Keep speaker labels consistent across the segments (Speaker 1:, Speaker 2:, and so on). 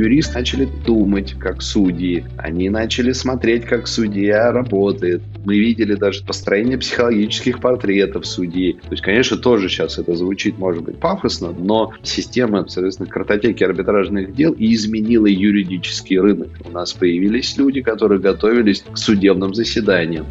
Speaker 1: юристы начали думать, как судьи. Они начали смотреть, как судья работает. Мы видели даже построение психологических портретов судей. То есть, конечно, тоже сейчас это звучит, может быть, пафосно, но система, соответственно, картотеки арбитражных дел и изменила юридический рынок. У нас появились люди, которые готовились к судебным заседаниям.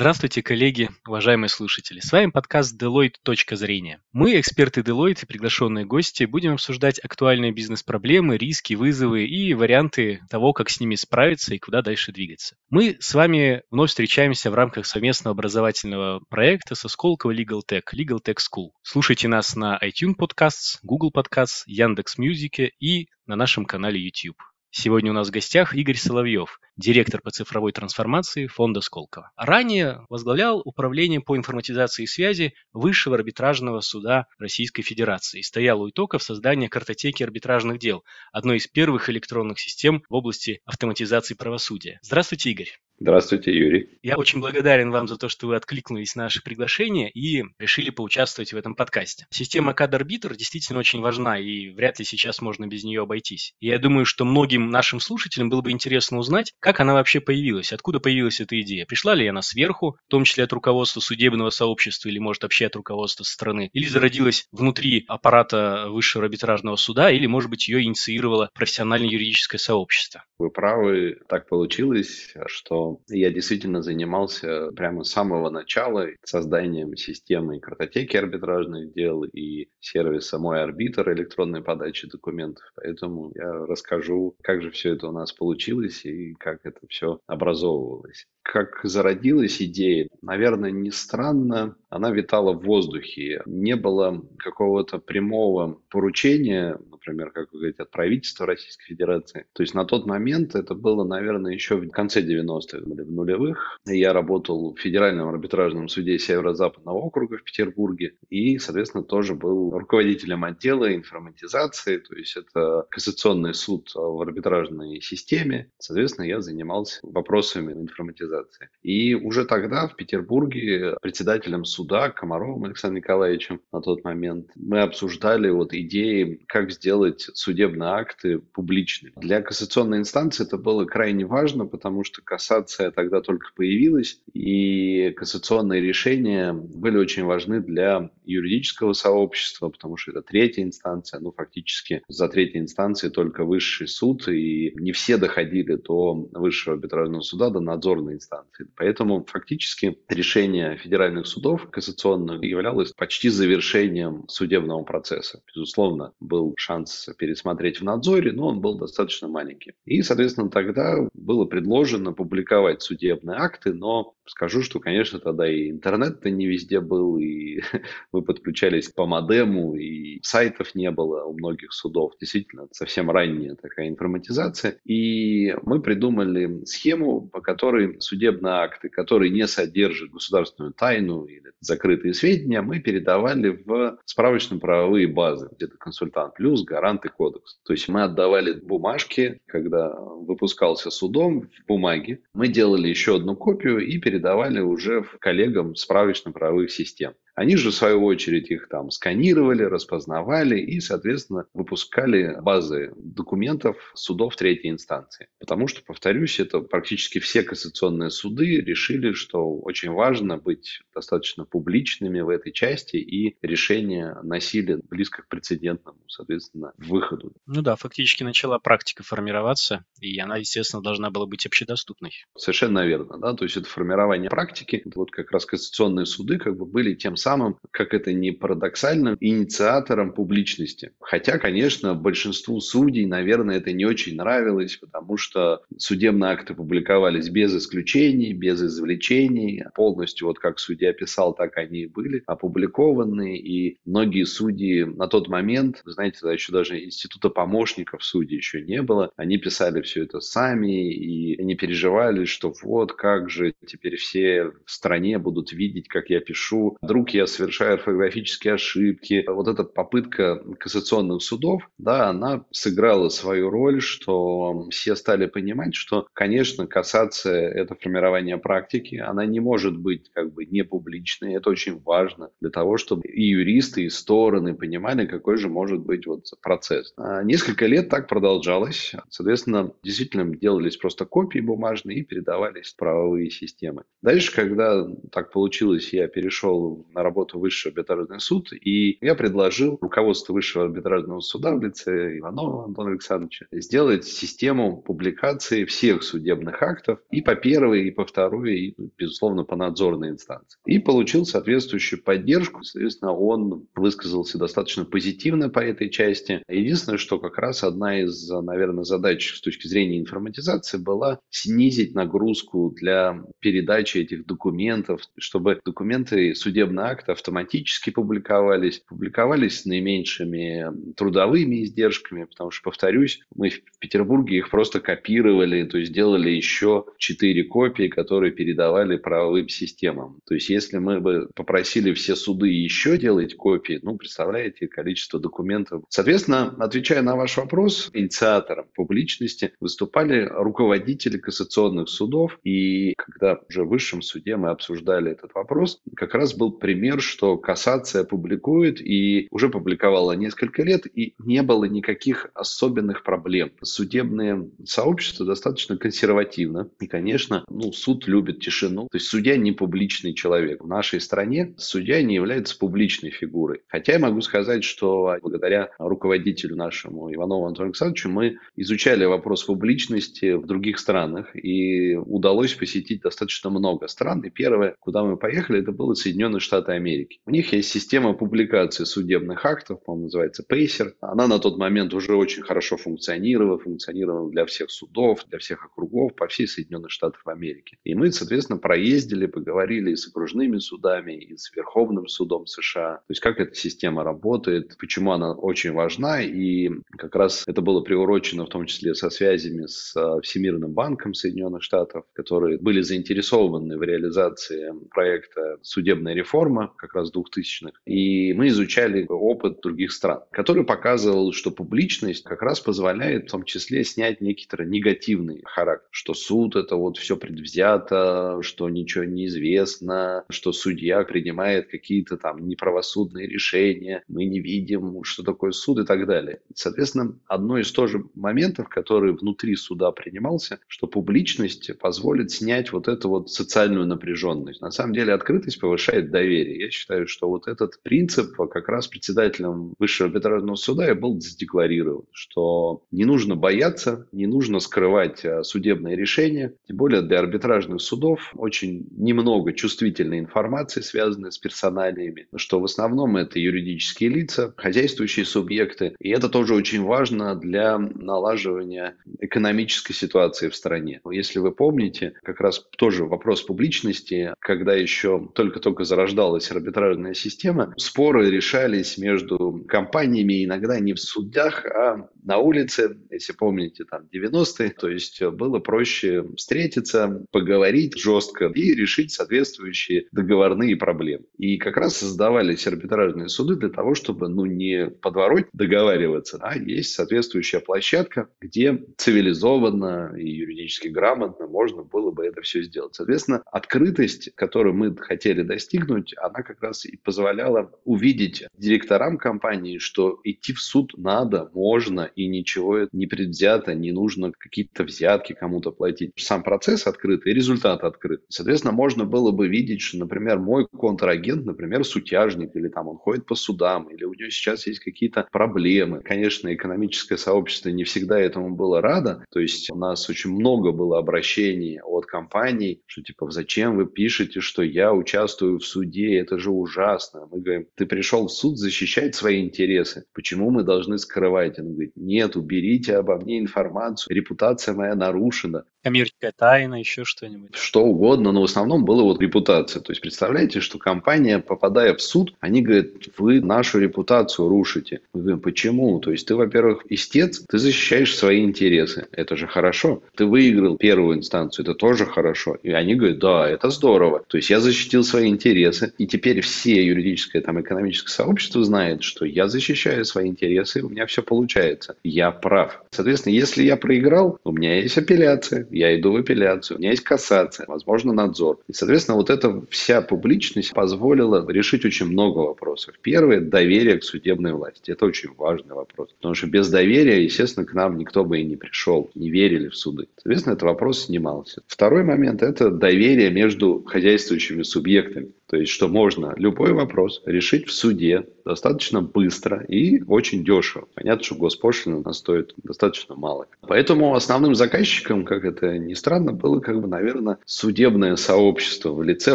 Speaker 2: Здравствуйте, коллеги, уважаемые слушатели. С вами подкаст Deloitte «Точка зрения». Мы, эксперты Deloitte и приглашенные гости, будем обсуждать актуальные бизнес-проблемы, риски, вызовы и варианты того, как с ними справиться и куда дальше двигаться. Мы с вами вновь встречаемся в рамках совместного образовательного проекта со Сколково Legal Tech, Legal Tech School. Слушайте нас на iTunes Podcasts, Google Podcasts, Яндекс.Мьюзике и на нашем канале YouTube. Сегодня у нас в гостях Игорь Соловьев, директор по цифровой трансформации фонда Сколково. Ранее возглавлял управление по информатизации и связи Высшего арбитражного суда Российской Федерации. Стоял у итогов создания картотеки арбитражных дел, одной из первых электронных систем в области автоматизации правосудия. Здравствуйте, Игорь.
Speaker 1: Здравствуйте, Юрий.
Speaker 2: Я очень благодарен вам за то, что вы откликнулись на наше приглашение и решили поучаствовать в этом подкасте. Система CAD-арбитр действительно очень важна, и вряд ли сейчас можно без нее обойтись. И я думаю, что многим нашим слушателям было бы интересно узнать, как она вообще появилась, откуда появилась эта идея. Пришла ли она сверху, в том числе от руководства судебного сообщества или, может, вообще от руководства страны, или зародилась внутри аппарата высшего арбитражного суда, или, может быть, ее инициировало профессиональное юридическое сообщество.
Speaker 1: Вы правы, так получилось, что я действительно занимался прямо с самого начала созданием системы картотеки арбитражных дел и сервиса «Мой арбитр» электронной подачи документов. Поэтому я расскажу, как же все это у нас получилось и как это все образовывалось как зародилась идея, наверное, не странно, она витала в воздухе. Не было какого-то прямого поручения, например, как вы говорите, от правительства Российской Федерации. То есть на тот момент это было, наверное, еще в конце 90-х или в нулевых. Я работал в Федеральном арбитражном суде Северо-Западного округа в Петербурге и, соответственно, тоже был руководителем отдела информатизации, то есть это кассационный суд в арбитражной системе. Соответственно, я занимался вопросами информатизации организации. И уже тогда в Петербурге председателем суда Комаровым Александром Николаевичем на тот момент мы обсуждали вот идеи, как сделать судебные акты публичными. Для кассационной инстанции это было крайне важно, потому что кассация тогда только появилась, и кассационные решения были очень важны для юридического сообщества, потому что это третья инстанция, ну фактически за третьей инстанцией только высший суд, и не все доходили до высшего арбитражного суда, до надзорной инстанции. Поэтому фактически решение федеральных судов кассационных являлось почти завершением судебного процесса. Безусловно, был шанс пересмотреть в надзоре, но он был достаточно маленький. И, соответственно, тогда было предложено публиковать судебные акты, но скажу, что, конечно, тогда и интернет-то не везде был, и мы подключались по модему, и сайтов не было у многих судов. Действительно, совсем ранняя такая информатизация. И мы придумали схему, по которой судебные акты, которые не содержат государственную тайну или закрытые сведения, мы передавали в справочно-правовые базы, где-то консультант плюс, гарант и кодекс. То есть мы отдавали бумажки, когда выпускался судом в бумаге, мы делали еще одну копию и передавали уже коллегам справочно-правовых систем. Они же, в свою очередь, их там сканировали, распознавали и, соответственно, выпускали базы документов судов третьей инстанции. Потому что, повторюсь, это практически все кассационные суды решили, что очень важно быть достаточно публичными в этой части и решения носили близко к прецедентному, соответственно, выходу.
Speaker 2: Ну да, фактически начала практика формироваться, и она, естественно, должна была быть общедоступной.
Speaker 1: Совершенно верно, да, то есть это формирование практики, вот как раз кассационные суды как бы были тем самым как это не парадоксально, инициатором публичности. Хотя, конечно, большинству судей, наверное, это не очень нравилось, потому что судебные акты публиковались без исключений, без извлечений, полностью вот как судья писал, так они и были опубликованы, и многие судьи на тот момент, знаете, да, еще даже института помощников судей еще не было, они писали все это сами, и они переживали, что вот как же теперь все в стране будут видеть, как я пишу, вдруг я совершаю орфографические ошибки. Вот эта попытка кассационных судов, да, она сыграла свою роль, что все стали понимать, что, конечно, кассация – это формирование практики, она не может быть как бы не публичной, это очень важно для того, чтобы и юристы, и стороны понимали, какой же может быть вот процесс. А несколько лет так продолжалось. Соответственно, действительно делались просто копии бумажные и передавались в правовые системы. Дальше, когда так получилось, я перешел на работу в Высший арбитражный суд, и я предложил руководству Высшего арбитражного суда в лице Иванова Антона Александровича сделать систему публикации всех судебных актов и по первой, и по второй, и, безусловно, по надзорной инстанции. И получил соответствующую поддержку. Соответственно, он высказался достаточно позитивно по этой части. Единственное, что как раз одна из, наверное, задач с точки зрения информатизации была снизить нагрузку для передачи этих документов, чтобы документы судебный акт автоматически публиковались, публиковались с наименьшими трудовыми издержками, потому что, повторюсь, мы в Петербурге их просто копировали, то есть делали еще четыре копии, которые передавали правовым системам. То есть, если мы бы попросили все суды еще делать копии, ну, представляете, количество документов. Соответственно, отвечая на ваш вопрос, инициатором публичности выступали руководители кассационных судов, и когда уже в высшем суде мы обсуждали этот вопрос, как раз был пример, что кассация публикует и уже публиковала несколько лет, и не было никаких особенных проблем. Судебное сообщество достаточно консервативно, и, конечно, ну, суд любит тишину. То есть судья не публичный человек. В нашей стране судья не является публичной фигурой. Хотя я могу сказать, что благодаря руководителю нашему Иванову Антону Александровичу мы изучали вопрос публичности в других странах, и удалось посетить достаточно много стран. И первое, куда мы поехали, это было Соединенные Штаты Америки. У них есть система публикации судебных актов, по-моему, называется Pacer. Она на тот момент уже очень хорошо функционировала, функционировала для всех судов, для всех округов по всей Соединенных Штатах Америки. И мы, соответственно, проездили, поговорили и с окружными судами, и с Верховным судом США. То есть, как эта система работает, почему она очень важна. И как раз это было приурочено в том числе со связями с а, Всемирным банком Соединенных Штатов, которые были заинтересованы в реализации проекта «Судебная реформа» как раз 2000-х. И мы изучали опыт других стран, который показывал, что публичность как раз позволяет в том числе снять некоторый негативный характер, что суд это вот все предвзято, что ничего не известно, что судья принимает какие-то там неправосудные решения, мы не видим, что такое суд и так далее. Соответственно, одно из тоже моментов, который внутри суда принимался, что публичность позволит снять вот эту вот социальную напряженность. На самом деле открытость повышает доверие. Я считаю, что вот этот принцип как раз председателем Высшего арбитражного суда и был задекларирован, что не нужно бояться, не нужно скрывать а, судебные решения, тем более для арбитражных судов очень немного чувствительной информации, связанной с персоналиями, что в основном это юридические лица, хозяйствующие субъекты, и это тоже очень важно для налаживания экономической ситуации в стране. Если вы помните, как раз тоже вопрос публичности, когда еще только-только зарождалась арбитражная система, споры решались между компаниями иногда не в судах, а на улице, если помните, там 90-е, то есть было проще встретиться, поговорить жестко и решить соответствующие договорные проблемы. И как раз создавались арбитражные суды для того, чтобы ну, не подвороть договариваться, а есть соответствующая площадка, где цивилизованно и юридически грамотно можно было бы это все сделать. Соответственно, открытость, которую мы хотели достигнуть, она как раз и позволяла увидеть директорам компании, что идти в суд надо, можно, и ничего не предвзято, не нужно какие-то взятки кому-то платить. Сам процесс открыт и результат открыт. Соответственно, можно было бы видеть, что, например, мой контрагент, например, сутяжник, или там он ходит по судам, или у него сейчас есть какие-то проблемы. Конечно, экономическое сообщество не всегда этому было радо. То есть у нас очень много было обращений от компаний, что типа, зачем вы пишете, что я участвую в суде, это же ужасно. Мы говорим, ты пришел в суд защищать свои интересы. Почему мы должны скрывать? Он говорит, нет, уберите обо мне информацию, репутация моя нарушена.
Speaker 2: Коммерческая тайна, еще что-нибудь.
Speaker 1: Что угодно, но в основном была вот репутация. То есть, представляете, что компания, попадая в суд, они говорят, вы нашу репутацию рушите. Мы говорим, почему? То есть, ты, во-первых, истец, ты защищаешь свои интересы. Это же хорошо. Ты выиграл первую инстанцию, это тоже хорошо. И они говорят, да, это здорово. То есть, я защитил свои интересы, и теперь все юридическое, там, экономическое сообщество знает, что я защищаю свои интересы, у меня все получается. Я прав. Соответственно, если я проиграл, у меня есть апелляция, я иду в апелляцию, у меня есть кассация, возможно, надзор. И, соответственно, вот эта вся публичность позволила решить очень много вопросов. Первое – доверие к судебной власти. Это очень важный вопрос. Потому что без доверия, естественно, к нам никто бы и не пришел, не верили в суды. Соответственно, этот вопрос снимался. Второй момент – это доверие между хозяйствующими субъектами. То есть, что можно любой вопрос решить в суде достаточно быстро и очень дешево. Понятно, что госпошлина у нас стоит достаточно мало. Поэтому основным заказчиком, как это ни странно, было, как бы, наверное, судебное сообщество в лице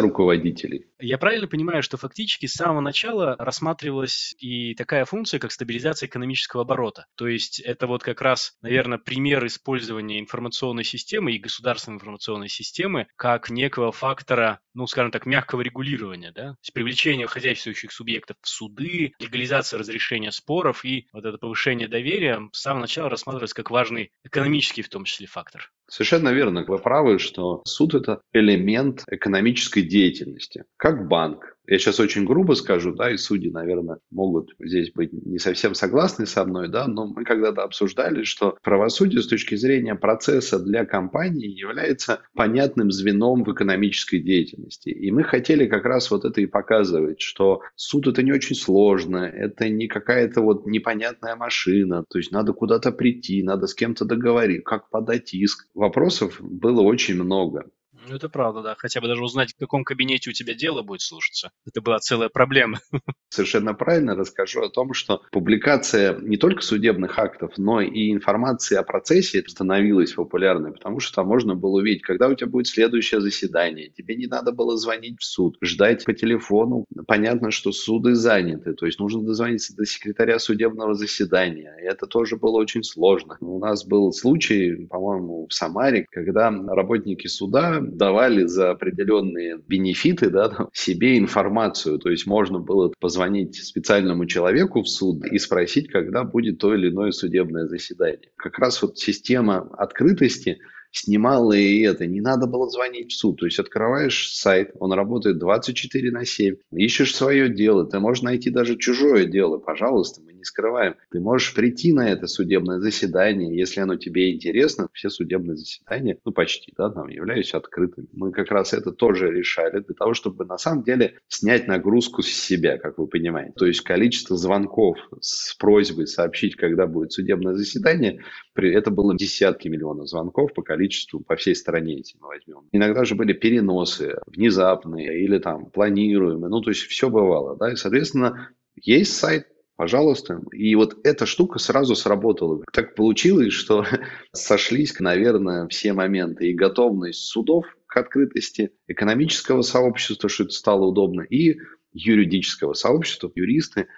Speaker 1: руководителей.
Speaker 2: Я правильно понимаю, что фактически с самого начала рассматривалась и такая функция, как стабилизация экономического оборота. То есть это вот как раз, наверное, пример использования информационной системы и государственной информационной системы как некого фактора, ну, скажем так, мягкого регулирования, да? То есть привлечение хозяйствующих субъектов в суды, легализация разрешения споров и вот это повышение доверия с самого начала рассматривалось как важный экономический в том числе фактор.
Speaker 1: Совершенно верно. Вы правы, что суд – это элемент экономической деятельности, как банк, я сейчас очень грубо скажу, да, и судьи, наверное, могут здесь быть не совсем согласны со мной, да, но мы когда-то обсуждали, что правосудие с точки зрения процесса для компании является понятным звеном в экономической деятельности. И мы хотели как раз вот это и показывать, что суд это не очень сложно, это не какая-то вот непонятная машина, то есть надо куда-то прийти, надо с кем-то договориться, как подать иск. Вопросов было очень много.
Speaker 2: Ну, это правда, да. Хотя бы даже узнать, в каком кабинете у тебя дело будет слушаться. Это была целая проблема.
Speaker 1: Совершенно правильно расскажу о том, что публикация не только судебных актов, но и информации о процессе становилась популярной, потому что там можно было увидеть, когда у тебя будет следующее заседание. Тебе не надо было звонить в суд, ждать по телефону. Понятно, что суды заняты, то есть нужно дозвониться до секретаря судебного заседания. И это тоже было очень сложно. У нас был случай, по-моему, в Самаре, когда работники суда давали за определенные бенефиты да, там, себе информацию. То есть можно было позвонить специальному человеку в суд и спросить, когда будет то или иное судебное заседание. Как раз вот система открытости снимала и это. Не надо было звонить в суд. То есть открываешь сайт, он работает 24 на 7, ищешь свое дело, ты можешь найти даже чужое дело, пожалуйста, мы не скрываем. Ты можешь прийти на это судебное заседание, если оно тебе интересно. Все судебные заседания, ну почти, да, там являются открытыми. Мы как раз это тоже решали для того, чтобы на самом деле снять нагрузку с себя, как вы понимаете. То есть количество звонков с просьбой сообщить, когда будет судебное заседание, это было десятки миллионов звонков по количеству по всей стране, если мы возьмем. Иногда же были переносы внезапные или там планируемые. Ну, то есть все бывало, да, и, соответственно, есть сайт, Пожалуйста. И вот эта штука сразу сработала. Так получилось, что сошлись, наверное, все моменты. И готовность судов к открытости, экономического сообщества, что это стало удобно, и юридического сообщества, юристы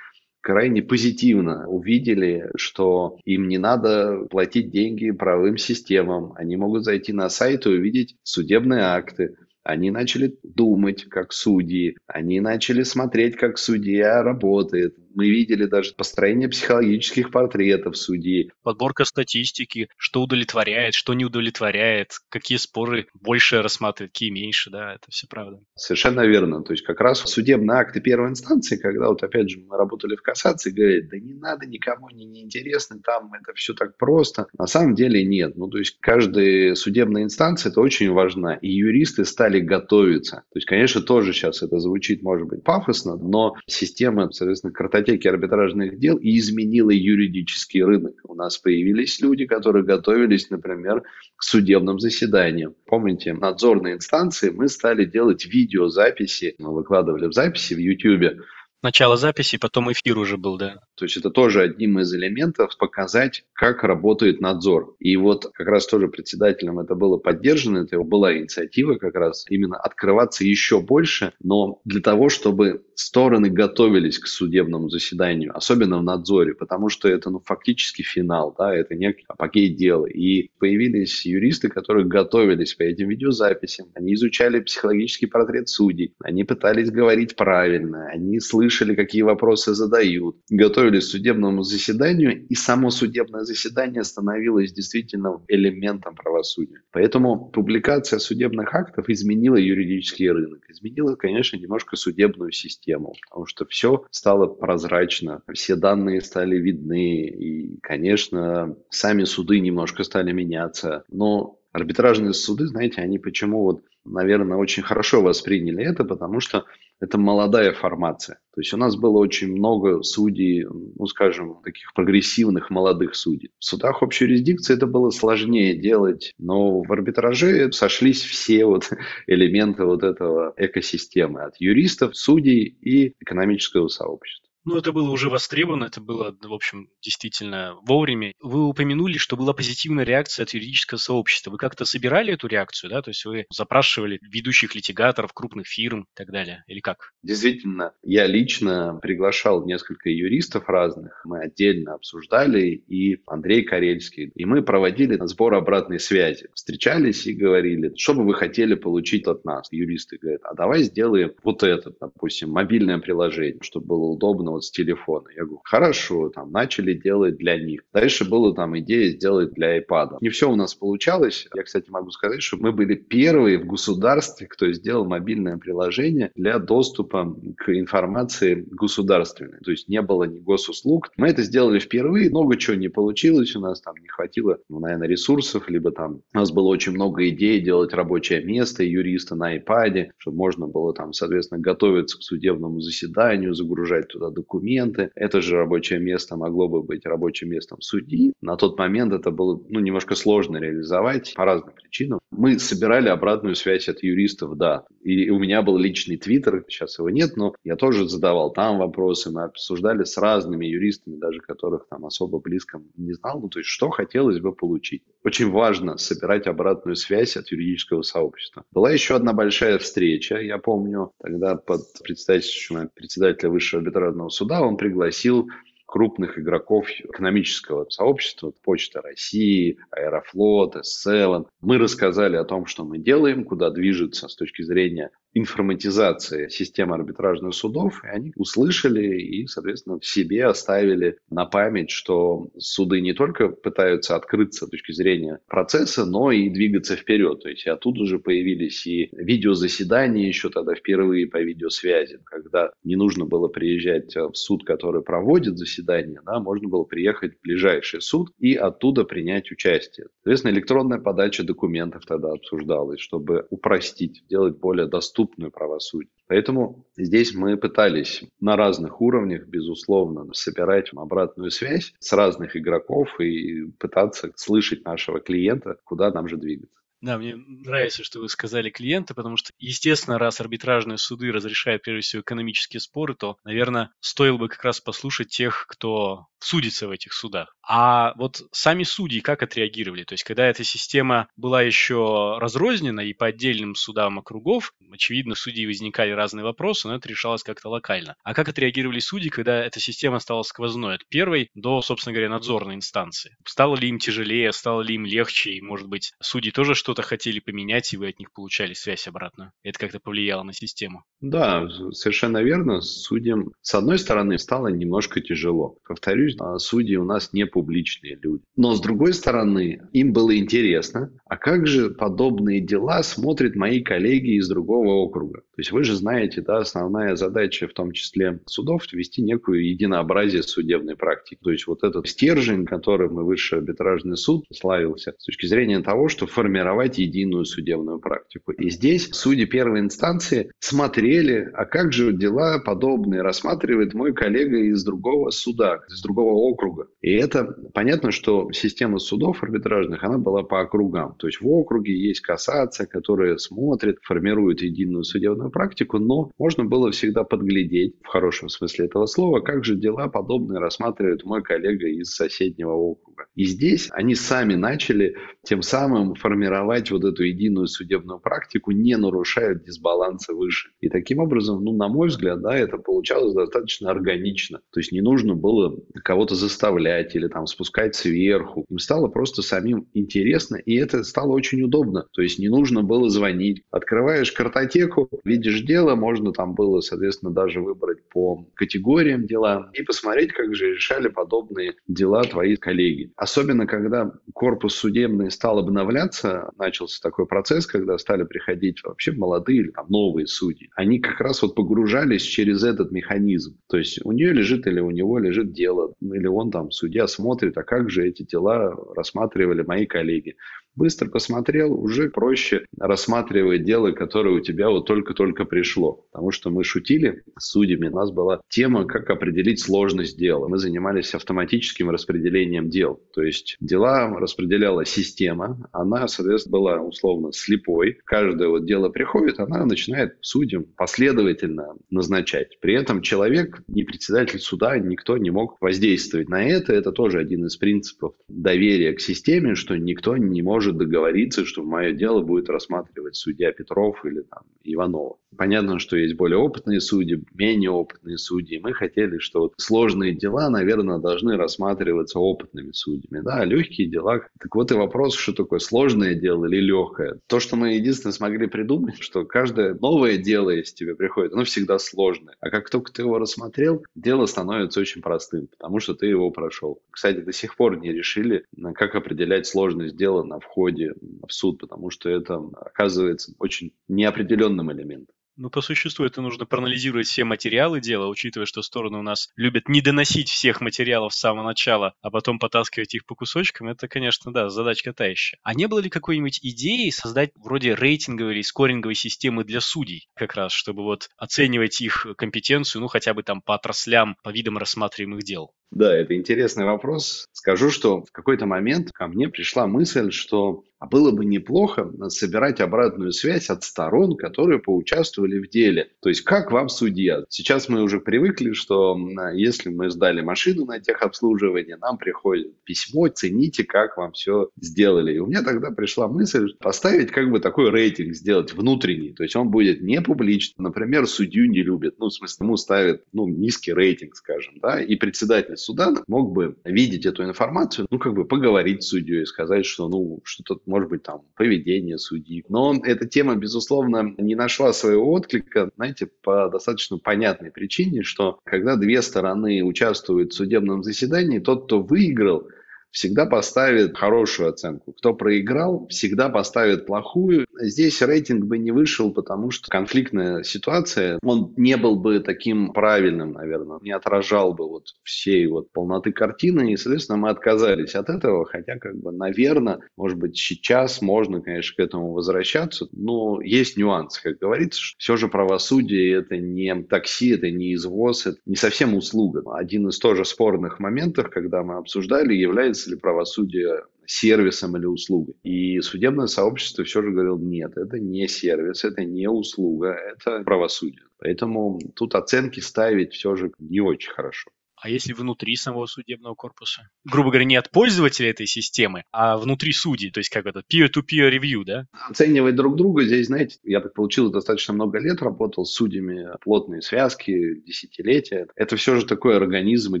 Speaker 1: крайне позитивно увидели, что им не надо платить деньги правовым системам. Они могут зайти на сайт и увидеть судебные акты, они начали думать как судьи, они начали смотреть, как судья работает, мы видели даже построение психологических портретов судей.
Speaker 2: Подборка статистики, что удовлетворяет, что не удовлетворяет, какие споры больше рассматривают, какие меньше, да, это все правда.
Speaker 1: Совершенно верно. То есть как раз судебные акты первой инстанции, когда вот опять же мы работали в кассации, говорят, да не надо никому, не неинтересно, там это все так просто. На самом деле нет. Ну то есть каждая судебная инстанция это очень важна. И юристы стали готовиться. То есть, конечно, тоже сейчас это звучит, может быть, пафосно, но система, соответственно, картотеки картотеки арбитражных дел и изменила юридический рынок. У нас появились люди, которые готовились, например, к судебным заседаниям. Помните, надзорные инстанции мы стали делать видеозаписи, мы выкладывали в записи в YouTube.
Speaker 2: Начало записи, потом эфир уже был, да.
Speaker 1: То есть это тоже одним из элементов показать, как работает надзор. И вот как раз тоже председателем это было поддержано, это была инициатива как раз именно открываться еще больше, но для того, чтобы стороны готовились к судебному заседанию, особенно в надзоре, потому что это ну, фактически финал, да, это некий апогей дела. И появились юристы, которые готовились по этим видеозаписям, они изучали психологический портрет судей, они пытались говорить правильно, они слышали, какие вопросы задают, готовились к судебному заседанию, и само судебное заседание становилось действительно элементом правосудия. Поэтому публикация судебных актов изменила юридический рынок, изменила, конечно, немножко судебную систему, потому что все стало прозрачно, все данные стали видны, и, конечно, сами суды немножко стали меняться, но арбитражные суды, знаете, они почему вот, наверное, очень хорошо восприняли это, потому что это молодая формация. То есть у нас было очень много судей, ну, скажем, таких прогрессивных молодых судей. В судах общей юрисдикции это было сложнее делать, но в арбитраже сошлись все вот элементы вот этого экосистемы от юристов, судей и экономического сообщества.
Speaker 2: Ну, это было уже востребовано, это было, в общем, действительно вовремя. Вы упомянули, что была позитивная реакция от юридического сообщества. Вы как-то собирали эту реакцию, да? То есть вы запрашивали ведущих литигаторов, крупных фирм и так далее? Или как?
Speaker 1: Действительно, я лично приглашал несколько юристов разных. Мы отдельно обсуждали, и Андрей Карельский. И мы проводили сбор обратной связи. Встречались и говорили, что бы вы хотели получить от нас. Юристы говорят, а давай сделаем вот это, допустим, мобильное приложение, чтобы было удобно вот с телефона. Я говорю, хорошо, там, начали делать для них. Дальше была там идея сделать для iPad. Не все у нас получалось. Я, кстати, могу сказать, что мы были первые в государстве, кто сделал мобильное приложение для доступа к информации государственной. То есть не было ни госуслуг. Мы это сделали впервые. Много чего не получилось у нас. Там не хватило, ну, наверное, ресурсов, либо там у нас было очень много идей делать рабочее место юриста на iPad, чтобы можно было там, соответственно, готовиться к судебному заседанию, загружать туда документы. Это же рабочее место могло бы быть рабочим местом судьи. На тот момент это было ну, немножко сложно реализовать по разным причинам. Мы собирали обратную связь от юристов, да. И у меня был личный твиттер, сейчас его нет, но я тоже задавал там вопросы, мы обсуждали с разными юристами, даже которых там особо близко не знал, ну, то есть что хотелось бы получить. Очень важно собирать обратную связь от юридического сообщества. Была еще одна большая встреча, я помню, тогда под председательством председателя Высшего арбитражного суда он пригласил крупных игроков экономического сообщества, Почта России, Аэрофлот, S7. Мы рассказали о том, что мы делаем, куда движется с точки зрения информатизации системы арбитражных судов, и они услышали и, соответственно, себе оставили на память, что суды не только пытаются открыться с точки зрения процесса, но и двигаться вперед. То есть оттуда уже появились и видеозаседания еще тогда впервые по видеосвязи, когда не нужно было приезжать в суд, который проводит заседание, да, можно было приехать в ближайший суд и оттуда принять участие. Соответственно, электронная подача документов тогда обсуждалась, чтобы упростить, сделать более доступную правосудие. Поэтому здесь мы пытались на разных уровнях, безусловно, собирать обратную связь с разных игроков и пытаться слышать нашего клиента, куда нам же двигаться.
Speaker 2: Да, мне нравится, что вы сказали клиента, потому что, естественно, раз арбитражные суды разрешают, прежде всего, экономические споры, то, наверное, стоило бы как раз послушать тех, кто судится в этих судах. А вот сами судьи как отреагировали? То есть, когда эта система была еще разрознена и по отдельным судам округов, очевидно, судьи возникали разные вопросы, но это решалось как-то локально. А как отреагировали судьи, когда эта система стала сквозной от первой до, собственно говоря, надзорной инстанции? Стало ли им тяжелее, стало ли им легче, и, может быть, судьи тоже что что-то хотели поменять, и вы от них получали связь обратно. Это как-то повлияло на систему.
Speaker 1: Да, совершенно верно. Судьям, с одной стороны, стало немножко тяжело. Повторюсь, а судьи у нас не публичные люди. Но с другой стороны, им было интересно, а как же подобные дела смотрят мои коллеги из другого округа? То есть вы же знаете, да, основная задача в том числе судов ввести некую единообразие судебной практики. То есть вот этот стержень, которым мы высший арбитражный суд славился, с точки зрения того, что формировать единую судебную практику. И здесь судьи первой инстанции смотрели, а как же дела подобные рассматривает мой коллега из другого суда, из другого другого округа. И это понятно, что система судов арбитражных, она была по округам. То есть в округе есть кассация, которая смотрит, формирует единую судебную практику, но можно было всегда подглядеть, в хорошем смысле этого слова, как же дела подобные рассматривает мой коллега из соседнего округа. И здесь они сами начали тем самым формировать вот эту единую судебную практику, не нарушая дисбаланса выше. И таким образом, ну, на мой взгляд, да, это получалось достаточно органично. То есть не нужно было кого-то заставлять или там спускать сверху. Им стало просто самим интересно, и это стало очень удобно. То есть не нужно было звонить. Открываешь картотеку, видишь дело, можно там было, соответственно, даже выбрать по категориям дела и посмотреть, как же решали подобные дела твои коллеги. Особенно, когда корпус судебный стал обновляться, начался такой процесс, когда стали приходить вообще молодые или там новые судьи. Они как раз вот погружались через этот механизм. То есть у нее лежит или у него лежит дело, или он там, судья, смотрит, а как же эти дела рассматривали мои коллеги. Быстро посмотрел, уже проще рассматривать дело, которое у тебя вот только-только пришло. Потому что мы шутили с судьями, у нас была тема, как определить сложность дела. Мы занимались автоматическим распределением дел. То есть дела распределяла система, она, соответственно, была условно слепой. Каждое вот дело приходит, она начинает судьям последовательно назначать. При этом человек, не председатель суда, никто не мог воздействовать на это. Это тоже один из принципов доверия к системе, что никто не может может договориться, что мое дело будет рассматривать судья Петров или там, Иванова. Понятно, что есть более опытные судьи, менее опытные судьи. Мы хотели, что вот сложные дела, наверное, должны рассматриваться опытными судьями. Да, легкие дела. Так вот и вопрос, что такое сложное дело или легкое. То, что мы единственное смогли придумать, что каждое новое дело, если тебе приходит, оно всегда сложное. А как только ты его рассмотрел, дело становится очень простым, потому что ты его прошел. Кстати, до сих пор не решили, как определять сложность дела на входе в суд, потому что это оказывается очень неопределенным элементом.
Speaker 2: Ну, по существу это нужно проанализировать все материалы дела, учитывая, что стороны у нас любят не доносить всех материалов с самого начала, а потом потаскивать их по кусочкам. Это, конечно, да, задачка та еще. А не было ли какой-нибудь идеи создать вроде рейтинговой или скоринговой системы для судей, как раз, чтобы вот оценивать их компетенцию, ну, хотя бы там по отраслям, по видам рассматриваемых дел?
Speaker 1: Да, это интересный вопрос. Скажу, что в какой-то момент ко мне пришла мысль, что а было бы неплохо собирать обратную связь от сторон, которые поучаствовали в деле. То есть, как вам судья? Сейчас мы уже привыкли, что если мы сдали машину на техобслуживание, нам приходит письмо, цените, как вам все сделали. И у меня тогда пришла мысль поставить как бы такой рейтинг, сделать внутренний. То есть, он будет не публичный. Например, судью не любят. Ну, в смысле, ему ставят ну, низкий рейтинг, скажем. Да? И председатель суда мог бы видеть эту информацию, ну, как бы поговорить с судьей и сказать, что, ну, что-то может быть, там, поведение судьи. Но эта тема, безусловно, не нашла своего отклика, знаете, по достаточно понятной причине, что когда две стороны участвуют в судебном заседании, тот, кто выиграл, всегда поставит хорошую оценку. Кто проиграл, всегда поставит плохую. Здесь рейтинг бы не вышел, потому что конфликтная ситуация, он не был бы таким правильным, наверное, не отражал бы вот всей вот полноты картины, и, соответственно, мы отказались от этого, хотя, как бы, наверное, может быть, сейчас можно, конечно, к этому возвращаться, но есть нюансы, как говорится, все же правосудие это не такси, это не извоз, это не совсем услуга. Один из тоже спорных моментов, когда мы обсуждали, является является ли правосудие сервисом или услугой. И судебное сообщество все же говорило, нет, это не сервис, это не услуга, это правосудие. Поэтому тут оценки ставить все же не очень хорошо.
Speaker 2: А если внутри самого судебного корпуса? Грубо говоря, не от пользователя этой системы, а внутри судей, то есть как это, peer-to-peer review, да?
Speaker 1: Оценивать друг друга здесь, знаете, я так получил достаточно много лет, работал с судьями, плотные связки, десятилетия. Это все же такой организм и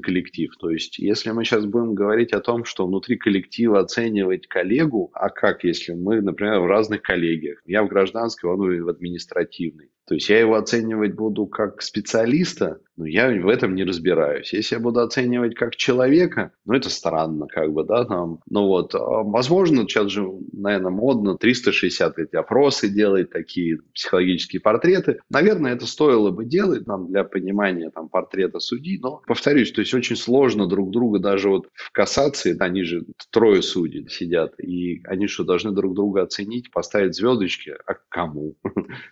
Speaker 1: коллектив. То есть если мы сейчас будем говорить о том, что внутри коллектива оценивать коллегу, а как, если мы, например, в разных коллегиях? Я в гражданской, он в административной. То есть я его оценивать буду как специалиста, но я в этом не разбираюсь. Если я буду оценивать как человека, ну это странно, как бы, да, там. Ну вот, а, возможно, сейчас же, наверное, модно 360 эти опросы делать, такие психологические портреты. Наверное, это стоило бы делать нам для понимания там портрета судьи, но, повторюсь, то есть очень сложно друг друга даже вот в кассации, они же трое судей сидят, и они что, должны друг друга оценить, поставить звездочки, а кому?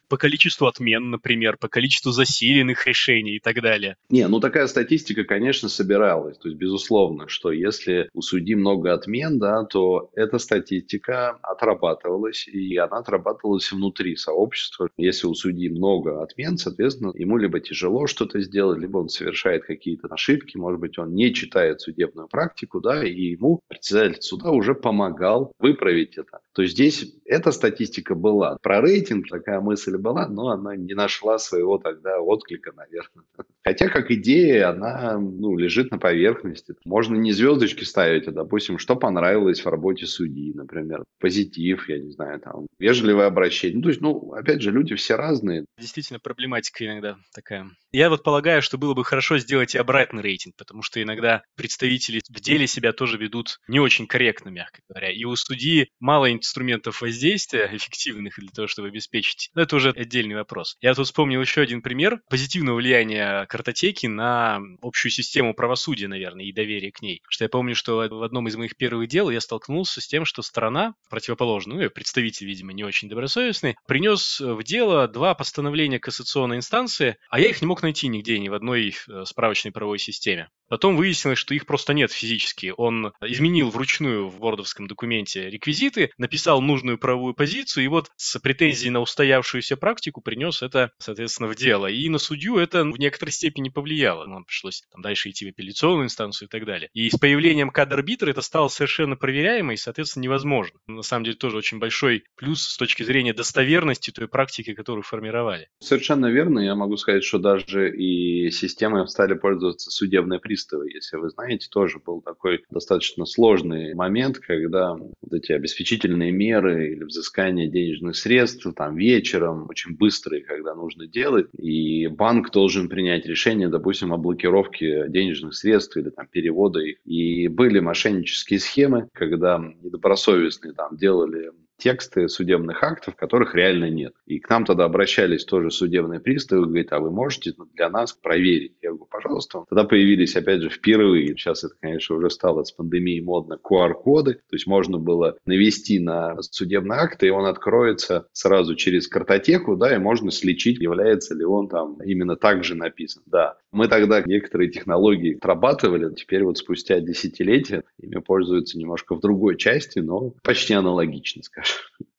Speaker 2: По количеству отмен, например, по количеству засиленных решений и так далее?
Speaker 1: Не, ну такая статистика, конечно, собиралась. То есть, безусловно, что если у судьи много отмен, да, то эта статистика отрабатывалась, и она отрабатывалась внутри сообщества. Если у судьи много отмен, соответственно, ему либо тяжело что-то сделать, либо он совершает какие-то ошибки, может быть, он не читает судебную практику, да, и ему председатель суда уже помогал выправить это. То здесь эта статистика была. Про рейтинг такая мысль была, но она не нашла своего тогда отклика, наверное. Хотя, как идея, она ну, лежит на поверхности. Можно не звездочки ставить, а, допустим, что понравилось в работе судьи, например. Позитив, я не знаю, там, вежливое обращение. Ну, то есть, ну, опять же, люди все разные.
Speaker 2: Действительно, проблематика иногда такая. Я вот полагаю, что было бы хорошо сделать и обратный рейтинг, потому что иногда представители в деле себя тоже ведут не очень корректно, мягко говоря. И у судьи мало инструментов воздействия эффективных для того, чтобы обеспечить. Но это уже отдельный вопрос. Я тут вспомнил еще один пример позитивного влияния картотеки на общую систему правосудия, наверное, и доверие к ней. Что я помню, что в одном из моих первых дел я столкнулся с тем, что сторона, противоположная, ну, представитель, видимо, не очень добросовестный, принес в дело два постановления кассационной инстанции, а я их не мог найти нигде, ни в одной э, справочной правовой системе. Потом выяснилось, что их просто нет физически. Он изменил вручную в вордовском документе реквизиты, написал нужную правовую позицию, и вот с претензией на устоявшуюся практику принес это, соответственно, в дело. И на судью это в некоторой степени повлияло. Нам пришлось там, дальше идти в апелляционную инстанцию и так далее. И с появлением кад-арбитра это стало совершенно проверяемо и, соответственно, невозможно. На самом деле тоже очень большой плюс с точки зрения достоверности той практики, которую формировали.
Speaker 1: Совершенно верно. Я могу сказать, что даже и системой стали пользоваться судебные приставы приставы, если вы знаете, тоже был такой достаточно сложный момент, когда вот эти обеспечительные меры или взыскание денежных средств там вечером очень быстрые, когда нужно делать, и банк должен принять решение, допустим, о блокировке денежных средств или там перевода их. И были мошеннические схемы, когда недобросовестные там делали тексты судебных актов, которых реально нет. И к нам тогда обращались тоже судебные приставы, говорят, а вы можете для нас проверить? Я говорю, пожалуйста. Тогда появились, опять же, впервые, сейчас это, конечно, уже стало с пандемией модно, QR-коды, то есть можно было навести на судебный акт, и он откроется сразу через картотеку, да, и можно сличить, является ли он там именно так же написан. Да, мы тогда некоторые технологии отрабатывали, теперь вот спустя десятилетия ими пользуются немножко в другой части, но почти аналогично, скажем.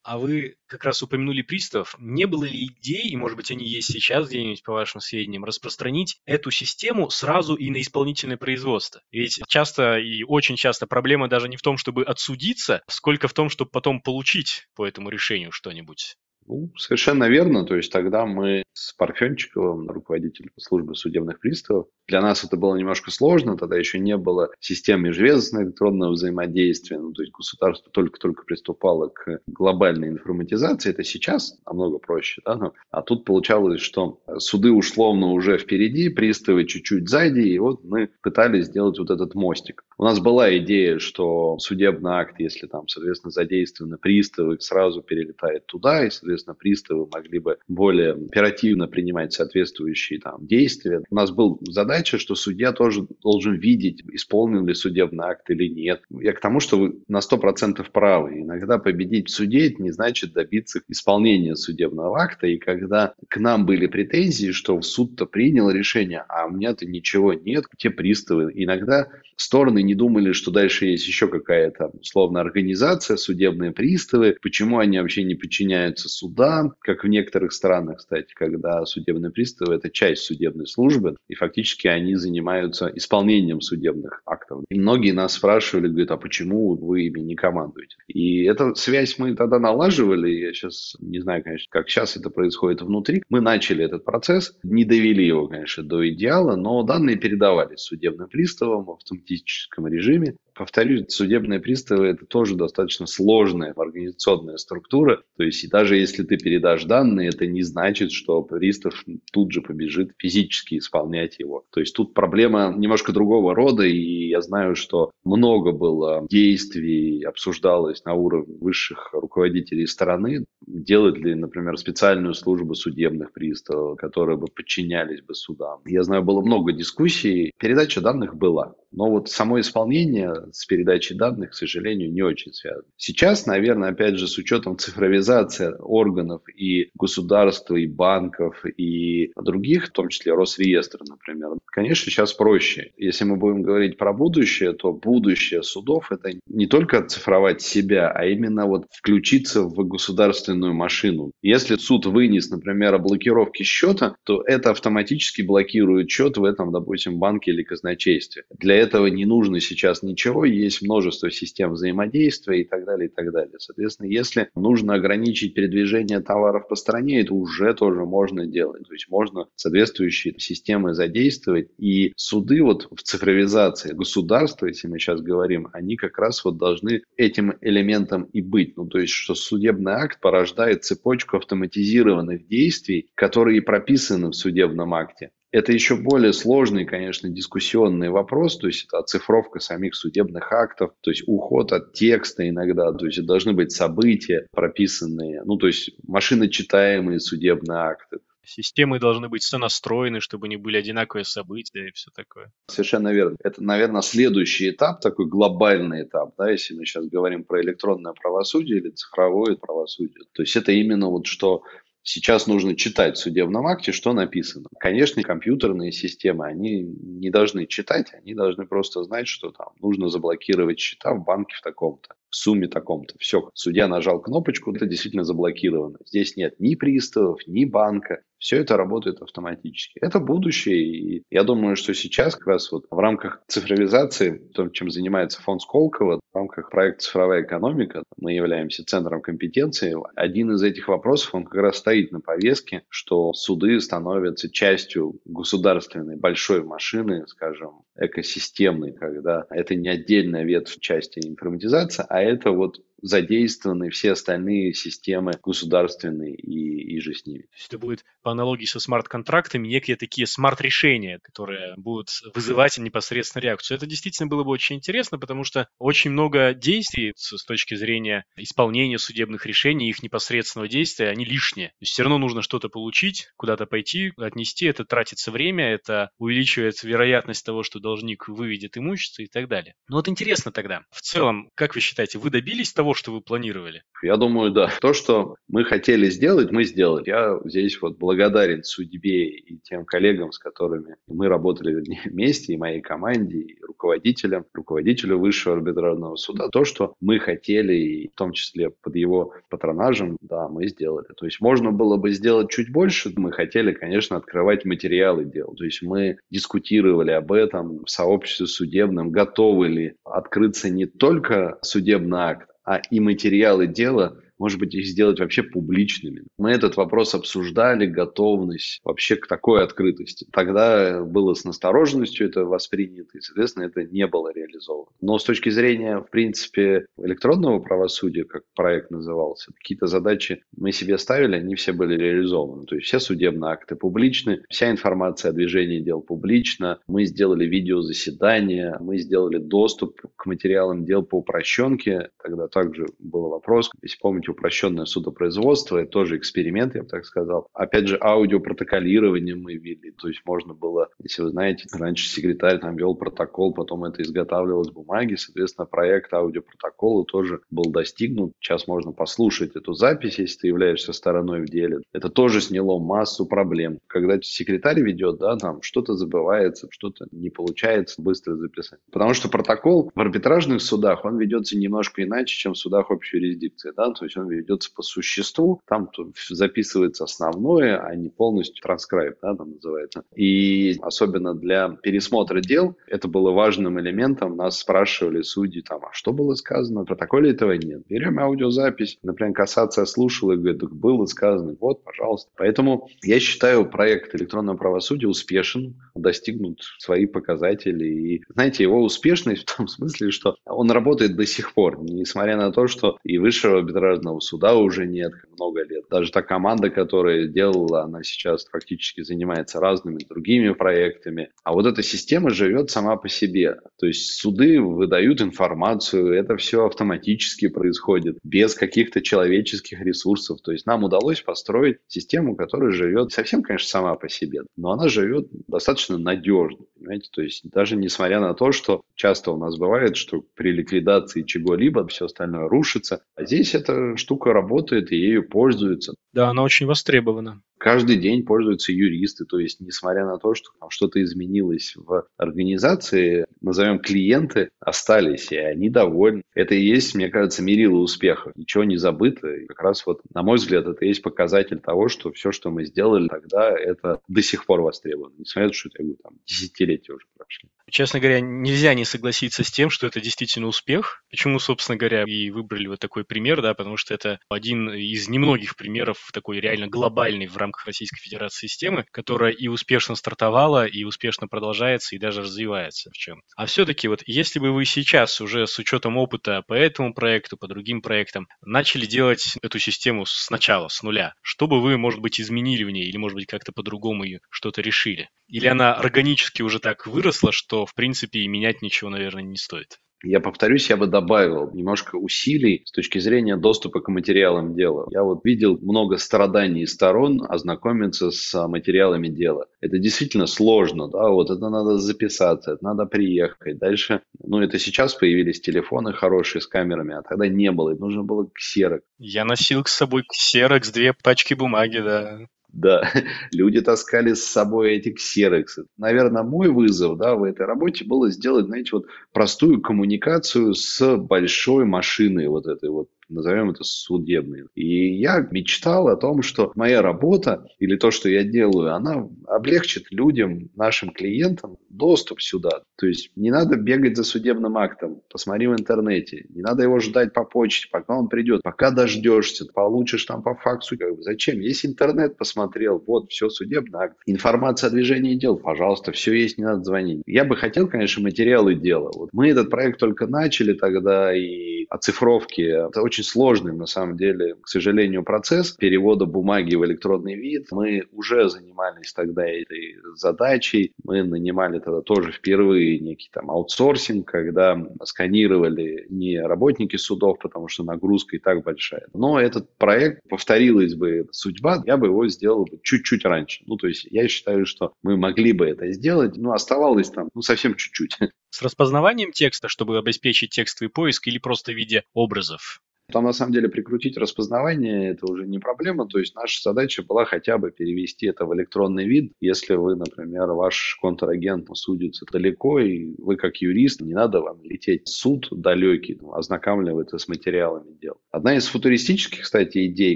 Speaker 2: А вы как раз упомянули приставов. Не было ли идей, и может быть они есть сейчас где-нибудь по вашим сведениям, распространить эту систему сразу и на исполнительное производство? Ведь часто и очень часто проблема даже не в том, чтобы отсудиться, сколько в том, чтобы потом получить по этому решению что-нибудь.
Speaker 1: Ну, совершенно верно. То есть тогда мы с Парфенчиковым, руководителем службы судебных приставов, для нас это было немножко сложно, тогда еще не было систем межведомственного электронного взаимодействия, ну, то есть государство только-только приступало к глобальной информатизации, это сейчас намного проще, да, но, а тут получалось, что суды условно уже впереди, приставы чуть-чуть сзади, и вот мы пытались сделать вот этот мостик. У нас была идея, что судебный акт, если там, соответственно, задействованы приставы, сразу перелетает туда, и, соответственно, приставы могли бы более оперативно принимать соответствующие там действия. У нас был задача что судья тоже должен видеть, исполнен ли судебный акт или нет. Я к тому, что вы на 100% правы. Иногда победить в суде это не значит добиться исполнения судебного акта. И когда к нам были претензии, что суд-то принял решение, а у меня-то ничего нет, те приставы. Иногда стороны не думали, что дальше есть еще какая-то условно организация, судебные приставы, почему они вообще не подчиняются судам, как в некоторых странах, кстати, когда судебные приставы – это часть судебной службы, и фактически они занимаются исполнением судебных актов. И многие нас спрашивали, говорят, а почему вы ими не командуете? И эту связь мы тогда налаживали, я сейчас не знаю, конечно, как сейчас это происходит внутри. Мы начали этот процесс, не довели его, конечно, до идеала, но данные передавались судебным приставам в автоматическом режиме. Повторюсь, судебные приставы – это тоже достаточно сложная организационная структура. То есть, даже если ты передашь данные, это не значит, что пристав тут же побежит физически исполнять его. То есть, тут проблема немножко другого рода, и я знаю, что много было действий, обсуждалось на уровне высших руководителей страны, делать ли, например, специальную службу судебных приставов, которые бы подчинялись бы судам. Я знаю, было много дискуссий. Передача данных была. Но вот само исполнение с передачей данных, к сожалению, не очень связано. Сейчас, наверное, опять же, с учетом цифровизации органов и государства, и банков, и других, в том числе Росреестра, например, конечно, сейчас проще. Если мы будем говорить про будущее, то будущее судов – это не только цифровать себя, а именно вот включиться в государственную машину. Если суд вынес, например, о блокировке счета, то это автоматически блокирует счет в этом, допустим, банке или казначействе. Для этого не нужно сейчас ничего, есть множество систем взаимодействия и так далее, и так далее. Соответственно, если нужно ограничить передвижение товаров по стране, это уже тоже можно делать. То есть можно соответствующие системы задействовать. И суды вот в цифровизации государства, если мы сейчас говорим, они как раз вот должны этим элементом и быть. Ну, то есть, что судебный акт порождает цепочку автоматизированных действий, которые прописаны в судебном акте. Это еще более сложный, конечно, дискуссионный вопрос, то есть это оцифровка самих судебных актов, то есть уход от текста иногда, то есть должны быть события прописанные, ну то есть машиночитаемые судебные акты.
Speaker 2: Системы должны быть сонастроены, чтобы не были одинаковые события и все такое.
Speaker 1: Совершенно верно. Это, наверное, следующий этап, такой глобальный этап, да, если мы сейчас говорим про электронное правосудие или цифровое правосудие. То есть это именно вот что Сейчас нужно читать в судебном акте, что написано. Конечно, компьютерные системы, они не должны читать, они должны просто знать, что там нужно заблокировать счета в банке в таком-то в сумме таком-то. Все, судья нажал кнопочку, это действительно заблокировано. Здесь нет ни приставов, ни банка. Все это работает автоматически. Это будущее. И я думаю, что сейчас как раз вот в рамках цифровизации, том, чем занимается фонд Сколково, в рамках проекта «Цифровая экономика», мы являемся центром компетенции. Один из этих вопросов, он как раз стоит на повестке, что суды становятся частью государственной большой машины, скажем, экосистемной, когда это не отдельная ветвь части информатизации, а это вот задействованы все остальные системы государственные и, и же с ними. То
Speaker 2: есть это будет по аналогии со смарт-контрактами некие такие смарт-решения, которые будут вызывать непосредственно реакцию. Это действительно было бы очень интересно, потому что очень много действий с точки зрения исполнения судебных решений, их непосредственного действия, они лишние. То есть все равно нужно что-то получить, куда-то пойти, отнести, это тратится время, это увеличивает вероятность того, что должник выведет имущество и так далее. Но вот интересно тогда, в целом, как вы считаете, вы добились того, того, что вы планировали?
Speaker 1: Я думаю, да. То, что мы хотели сделать, мы сделали. Я здесь вот благодарен судьбе и тем коллегам, с которыми мы работали вместе, и моей команде, и руководителям, руководителю Высшего арбитражного суда. То, что мы хотели, и в том числе под его патронажем, да, мы сделали. То есть можно было бы сделать чуть больше. Мы хотели, конечно, открывать материалы дел. То есть мы дискутировали об этом в сообществе судебном, готовы ли открыться не только судебный акт, а и материалы дела может быть, их сделать вообще публичными. Мы этот вопрос обсуждали, готовность вообще к такой открытости. Тогда было с настороженностью это воспринято, и, соответственно, это не было реализовано. Но с точки зрения, в принципе, электронного правосудия, как проект назывался, какие-то задачи мы себе ставили, они все были реализованы. То есть все судебные акты публичны, вся информация о движении дел публична, мы сделали видеозаседания, мы сделали доступ к материалам дел по упрощенке. Тогда также был вопрос, если помните, упрощенное судопроизводство, это тоже эксперимент, я бы так сказал. Опять же, аудиопротоколирование мы ввели, то есть можно было, если вы знаете, раньше секретарь там вел протокол, потом это изготавливалось в бумаге, соответственно, проект аудиопротокола тоже был достигнут. Сейчас можно послушать эту запись, если ты являешься стороной в деле. Это тоже сняло массу проблем. Когда секретарь ведет, да, там что-то забывается, что-то не получается быстро записать. Потому что протокол в арбитражных судах, он ведется немножко иначе, чем в судах общей юрисдикции, да, то есть он ведется по существу, там записывается основное, а не полностью транскрайб, да, там называется. И особенно для пересмотра дел это было важным элементом. Нас спрашивали судьи, там, а что было сказано? В протоколе этого нет. Берем аудиозапись, например, кассация слушала и говорит, так было сказано, вот, пожалуйста. Поэтому я считаю проект электронного правосудия успешен, достигнут свои показатели. И, знаете, его успешность в том смысле, что он работает до сих пор, несмотря на то, что и высшего арбитражного суда уже нет много лет. Даже та команда, которая делала, она сейчас фактически занимается разными другими проектами. А вот эта система живет сама по себе. То есть суды выдают информацию, это все автоматически происходит, без каких-то человеческих ресурсов. То есть нам удалось построить систему, которая живет совсем, конечно, сама по себе, но она живет достаточно надежно. Понимаете? То есть даже несмотря на то, что часто у нас бывает, что при ликвидации чего-либо все остальное рушится, а здесь эта штука работает и ею пользуются.
Speaker 2: Да, она очень востребована
Speaker 1: каждый день пользуются юристы. То есть, несмотря на то, что там что-то изменилось в организации, назовем клиенты, остались, и они довольны. Это и есть, мне кажется, мерило успеха. Ничего не забыто. И как раз вот, на мой взгляд, это и есть показатель того, что все, что мы сделали тогда, это до сих пор востребовано. Несмотря на то, что я говорю, там, десятилетия уже прошли.
Speaker 2: Честно говоря, нельзя не согласиться с тем, что это действительно успех. Почему, собственно говоря, и выбрали вот такой пример, да, потому что это один из немногих примеров такой реально глобальной в рамках Российской Федерации системы, которая и успешно стартовала, и успешно продолжается, и даже развивается в чем. А все-таки вот если бы вы сейчас уже с учетом опыта по этому проекту, по другим проектам, начали делать эту систему сначала, с нуля, что бы вы, может быть, изменили в ней, или, может быть, как-то по-другому ее что-то решили? Или она органически уже так выросла, что, в принципе, и менять ничего, наверное, не стоит?
Speaker 1: Я повторюсь, я бы добавил немножко усилий с точки зрения доступа к материалам дела. Я вот видел много страданий сторон ознакомиться с материалами дела. Это действительно сложно, да, вот это надо записаться, это надо приехать. Дальше, ну это сейчас появились телефоны хорошие с камерами, а тогда не было, это нужно было ксерок.
Speaker 2: Я носил с собой ксерокс, две пачки бумаги, да.
Speaker 1: Да, люди таскали с собой эти ксероксы. Наверное, мой вызов да, в этой работе было сделать, знаете, вот простую коммуникацию с большой машиной вот этой вот назовем это судебной. И я мечтал о том, что моя работа или то, что я делаю, она облегчит людям, нашим клиентам доступ сюда. То есть не надо бегать за судебным актом, посмотри в интернете, не надо его ждать по почте, пока он придет. Пока дождешься, получишь там по факсу. Зачем? Есть интернет, посмотрел, вот, все, судебный акт. Информация о движении дел, пожалуйста, все есть, не надо звонить. Я бы хотел, конечно, материалы дела. Вот мы этот проект только начали тогда, и оцифровки, это очень сложный, на самом деле, к сожалению, процесс перевода бумаги в электронный вид. Мы уже занимались тогда этой задачей. Мы нанимали тогда тоже впервые некий там аутсорсинг, когда сканировали не работники судов, потому что нагрузка и так большая. Но этот проект, повторилась бы судьба, я бы его сделал бы чуть-чуть раньше. Ну, то есть я считаю, что мы могли бы это сделать, но оставалось там ну, совсем чуть-чуть.
Speaker 2: С распознаванием текста, чтобы обеспечить текстовый поиск или просто в виде образов?
Speaker 1: Там, на самом деле, прикрутить распознавание – это уже не проблема. То есть, наша задача была хотя бы перевести это в электронный вид. Если вы, например, ваш контрагент судится далеко, и вы как юрист, не надо вам лететь в суд далекий, ознакомливаться с материалами дел. Одна из футуристических, кстати, идей,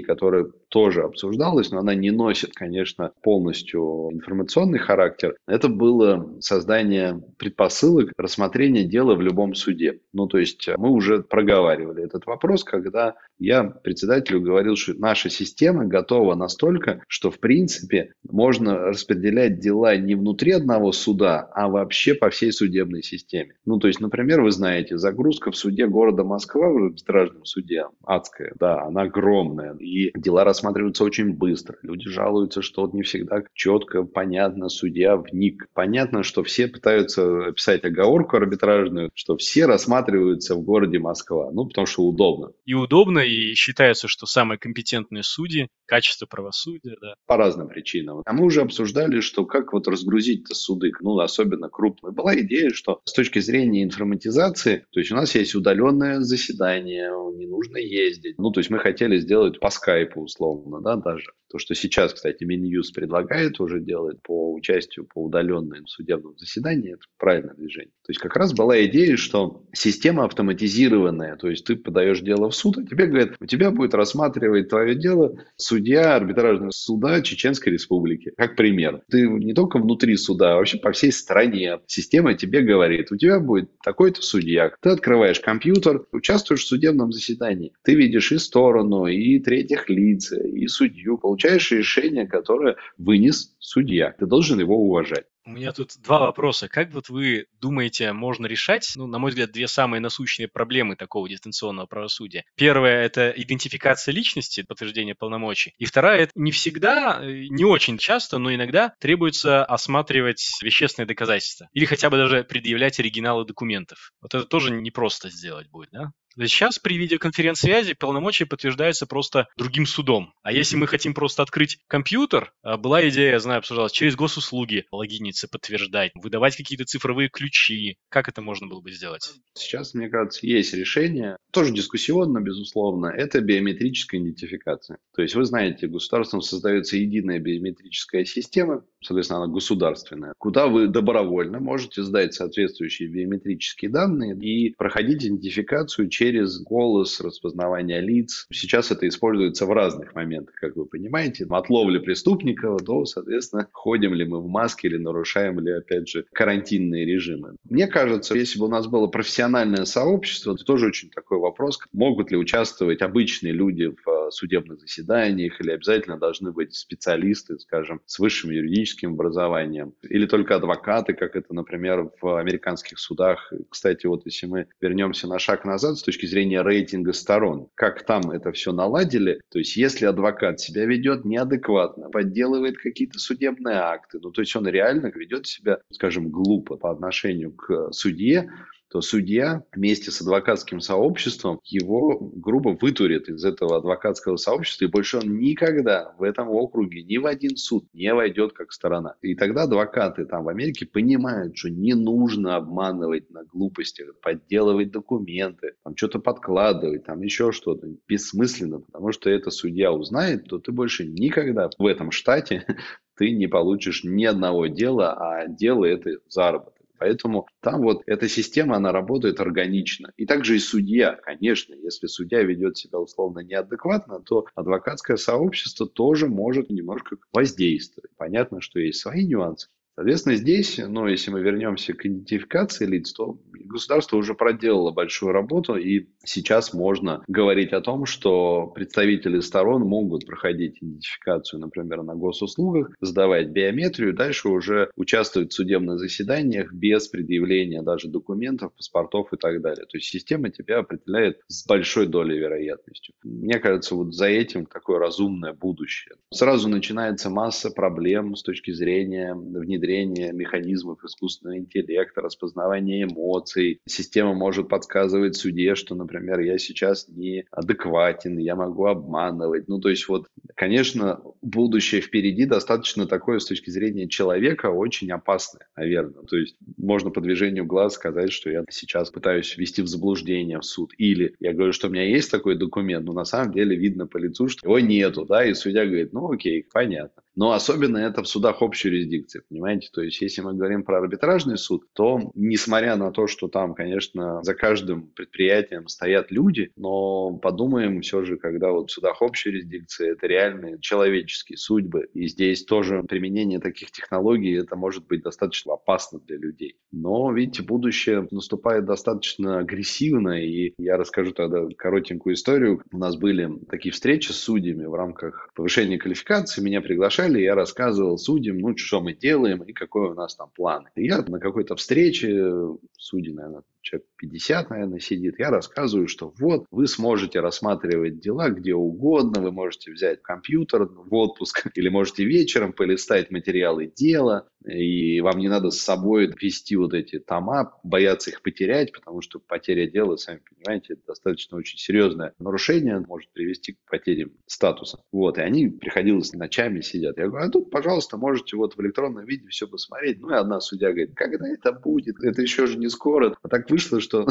Speaker 1: которая тоже обсуждалась, но она не носит, конечно, полностью информационный характер, это было создание предпосылок рассмотрения дела в любом суде. Ну, то есть мы уже проговаривали этот вопрос, когда я председателю говорил, что наша система готова настолько, что в принципе можно распределять дела не внутри одного суда, а вообще по всей судебной системе. Ну, то есть, например, вы знаете, загрузка в суде города Москва, в арбитражном суде, адская, да, она огромная. И дела рассматриваются очень быстро. Люди жалуются, что не всегда четко, понятно, судья вник. Понятно, что все пытаются писать оговорку арбитражную, что все рассматриваются в городе Москва. Ну, потому что удобно.
Speaker 2: И удобно, и считается, что самые компетентные судьи, качество правосудия, да.
Speaker 1: По разным причинам. А мы уже обсуждали, что как вот разгрузить суды, ну, особенно крупные. Была идея, что с точки зрения информатизации, то есть у нас есть удаленное заседание, не нужно ездить. Ну, то есть мы хотели сделать по скайпу условно, да, даже. То, что сейчас, кстати, Минюст предлагает уже делать по участию по удаленным судебным заседаниям, это правильное движение. То есть как раз была идея, что система автоматизированная, то есть ты подаешь дело в суд, а тебе говорят, у тебя будет рассматривать твое дело судья арбитражного суда Чеченской Республики. Как пример. Ты не только внутри суда, а вообще по всей стране. Система тебе говорит, у тебя будет такой-то судья. Ты открываешь компьютер, участвуешь в судебном заседании. Ты видишь и сторону, и третьих лиц, и судью, получаешь решение, которое вынес судья. Ты должен его уважать.
Speaker 2: У меня тут два вопроса. Как вот вы думаете, можно решать, ну, на мой взгляд, две самые насущные проблемы такого дистанционного правосудия? Первая – это идентификация личности, подтверждение полномочий. И вторая – это не всегда, э, не очень часто, но иногда требуется осматривать вещественные доказательства. Или хотя бы даже предъявлять оригиналы документов. Вот это тоже непросто сделать будет, да? Сейчас при видеоконференц-связи полномочия подтверждаются просто другим судом. А если мы хотим просто открыть компьютер, а, была идея, я знаю, обсуждалась, через госуслуги логиниться, подтверждать, выдавать какие-то цифровые ключи. Как это можно было бы сделать?
Speaker 1: Сейчас, мне кажется, есть решение, тоже дискуссионно, безусловно, это биометрическая идентификация. То есть вы знаете, государством создается единая биометрическая система, соответственно, она государственная, куда вы добровольно можете сдать соответствующие биометрические данные и проходить идентификацию через голос, распознавание лиц. Сейчас это используется в разных моментах, как вы понимаете. От ловли преступников до, соответственно, ходим ли мы в маске или нарушаем ли, опять же, карантинные режимы. Мне кажется, если бы у нас было профессиональное сообщество, это тоже очень такой вопрос, могут ли участвовать обычные люди в э, судебных заседаниях или обязательно должны быть специалисты, скажем, с высшим юридическим образованием, или только адвокаты, как это, например, в американских судах. Кстати, вот если мы вернемся на шаг назад с точки зрения рейтинга сторон, как там это все наладили, то есть если адвокат себя ведет неадекватно, подделывает какие-то судебные акты, ну то есть он реально ведет себя, скажем, глупо по отношению к судье, то судья вместе с адвокатским сообществом его грубо вытурит из этого адвокатского сообщества, и больше он никогда в этом округе ни в один суд не войдет как сторона. И тогда адвокаты там в Америке понимают, что не нужно обманывать на глупостях, подделывать документы, там что-то подкладывать, там еще что-то. Бессмысленно, потому что это судья узнает, то ты больше никогда в этом штате ты не получишь ни одного дела, а дело это заработок. Поэтому там вот эта система, она работает органично. И также и судья, конечно, если судья ведет себя условно неадекватно, то адвокатское сообщество тоже может немножко воздействовать. Понятно, что есть свои нюансы. Соответственно, здесь, ну, если мы вернемся к идентификации лиц, то государство уже проделало большую работу, и сейчас можно говорить о том, что представители сторон могут проходить идентификацию, например, на госуслугах, сдавать биометрию, дальше уже участвовать в судебных заседаниях без предъявления даже документов, паспортов и так далее. То есть система тебя определяет с большой долей вероятностью. Мне кажется, вот за этим такое разумное будущее. Сразу начинается масса проблем с точки зрения внедрения внедрение механизмов искусственного интеллекта, распознавание эмоций. Система может подсказывать суде, что, например, я сейчас неадекватен, я могу обманывать. Ну, то есть вот, конечно, будущее впереди достаточно такое с точки зрения человека очень опасное, наверное. То есть можно по движению глаз сказать, что я сейчас пытаюсь ввести в заблуждение в суд. Или я говорю, что у меня есть такой документ, но на самом деле видно по лицу, что его нету, да, и судья говорит, ну окей, понятно. Но особенно это в судах общей юрисдикции, понимаете? То есть, если мы говорим про арбитражный суд, то, несмотря на то, что там, конечно, за каждым предприятием стоят люди, но подумаем все же, когда вот в судах общей юрисдикции это реальные человеческие судьбы, и здесь тоже применение таких технологий, это может быть достаточно опасно для людей. Но, видите, будущее наступает достаточно агрессивно, и я расскажу тогда коротенькую историю. У нас были такие встречи с судьями в рамках повышения квалификации, меня приглашали приглашали, я рассказывал судьям, ну, что мы делаем и какой у нас там план. И я на какой-то встрече, судьи, наверное, человек 50, наверное, сидит, я рассказываю, что вот, вы сможете рассматривать дела где угодно, вы можете взять компьютер в отпуск или можете вечером полистать материалы дела, и вам не надо с собой вести вот эти тома, бояться их потерять, потому что потеря дела, сами понимаете, это достаточно очень серьезное нарушение, может привести к потере статуса. Вот, и они приходилось ночами сидят. Я говорю, а тут, пожалуйста, можете вот в электронном виде все посмотреть. Ну и одна судья говорит, когда это будет? Это еще же не скоро. А так вышло, что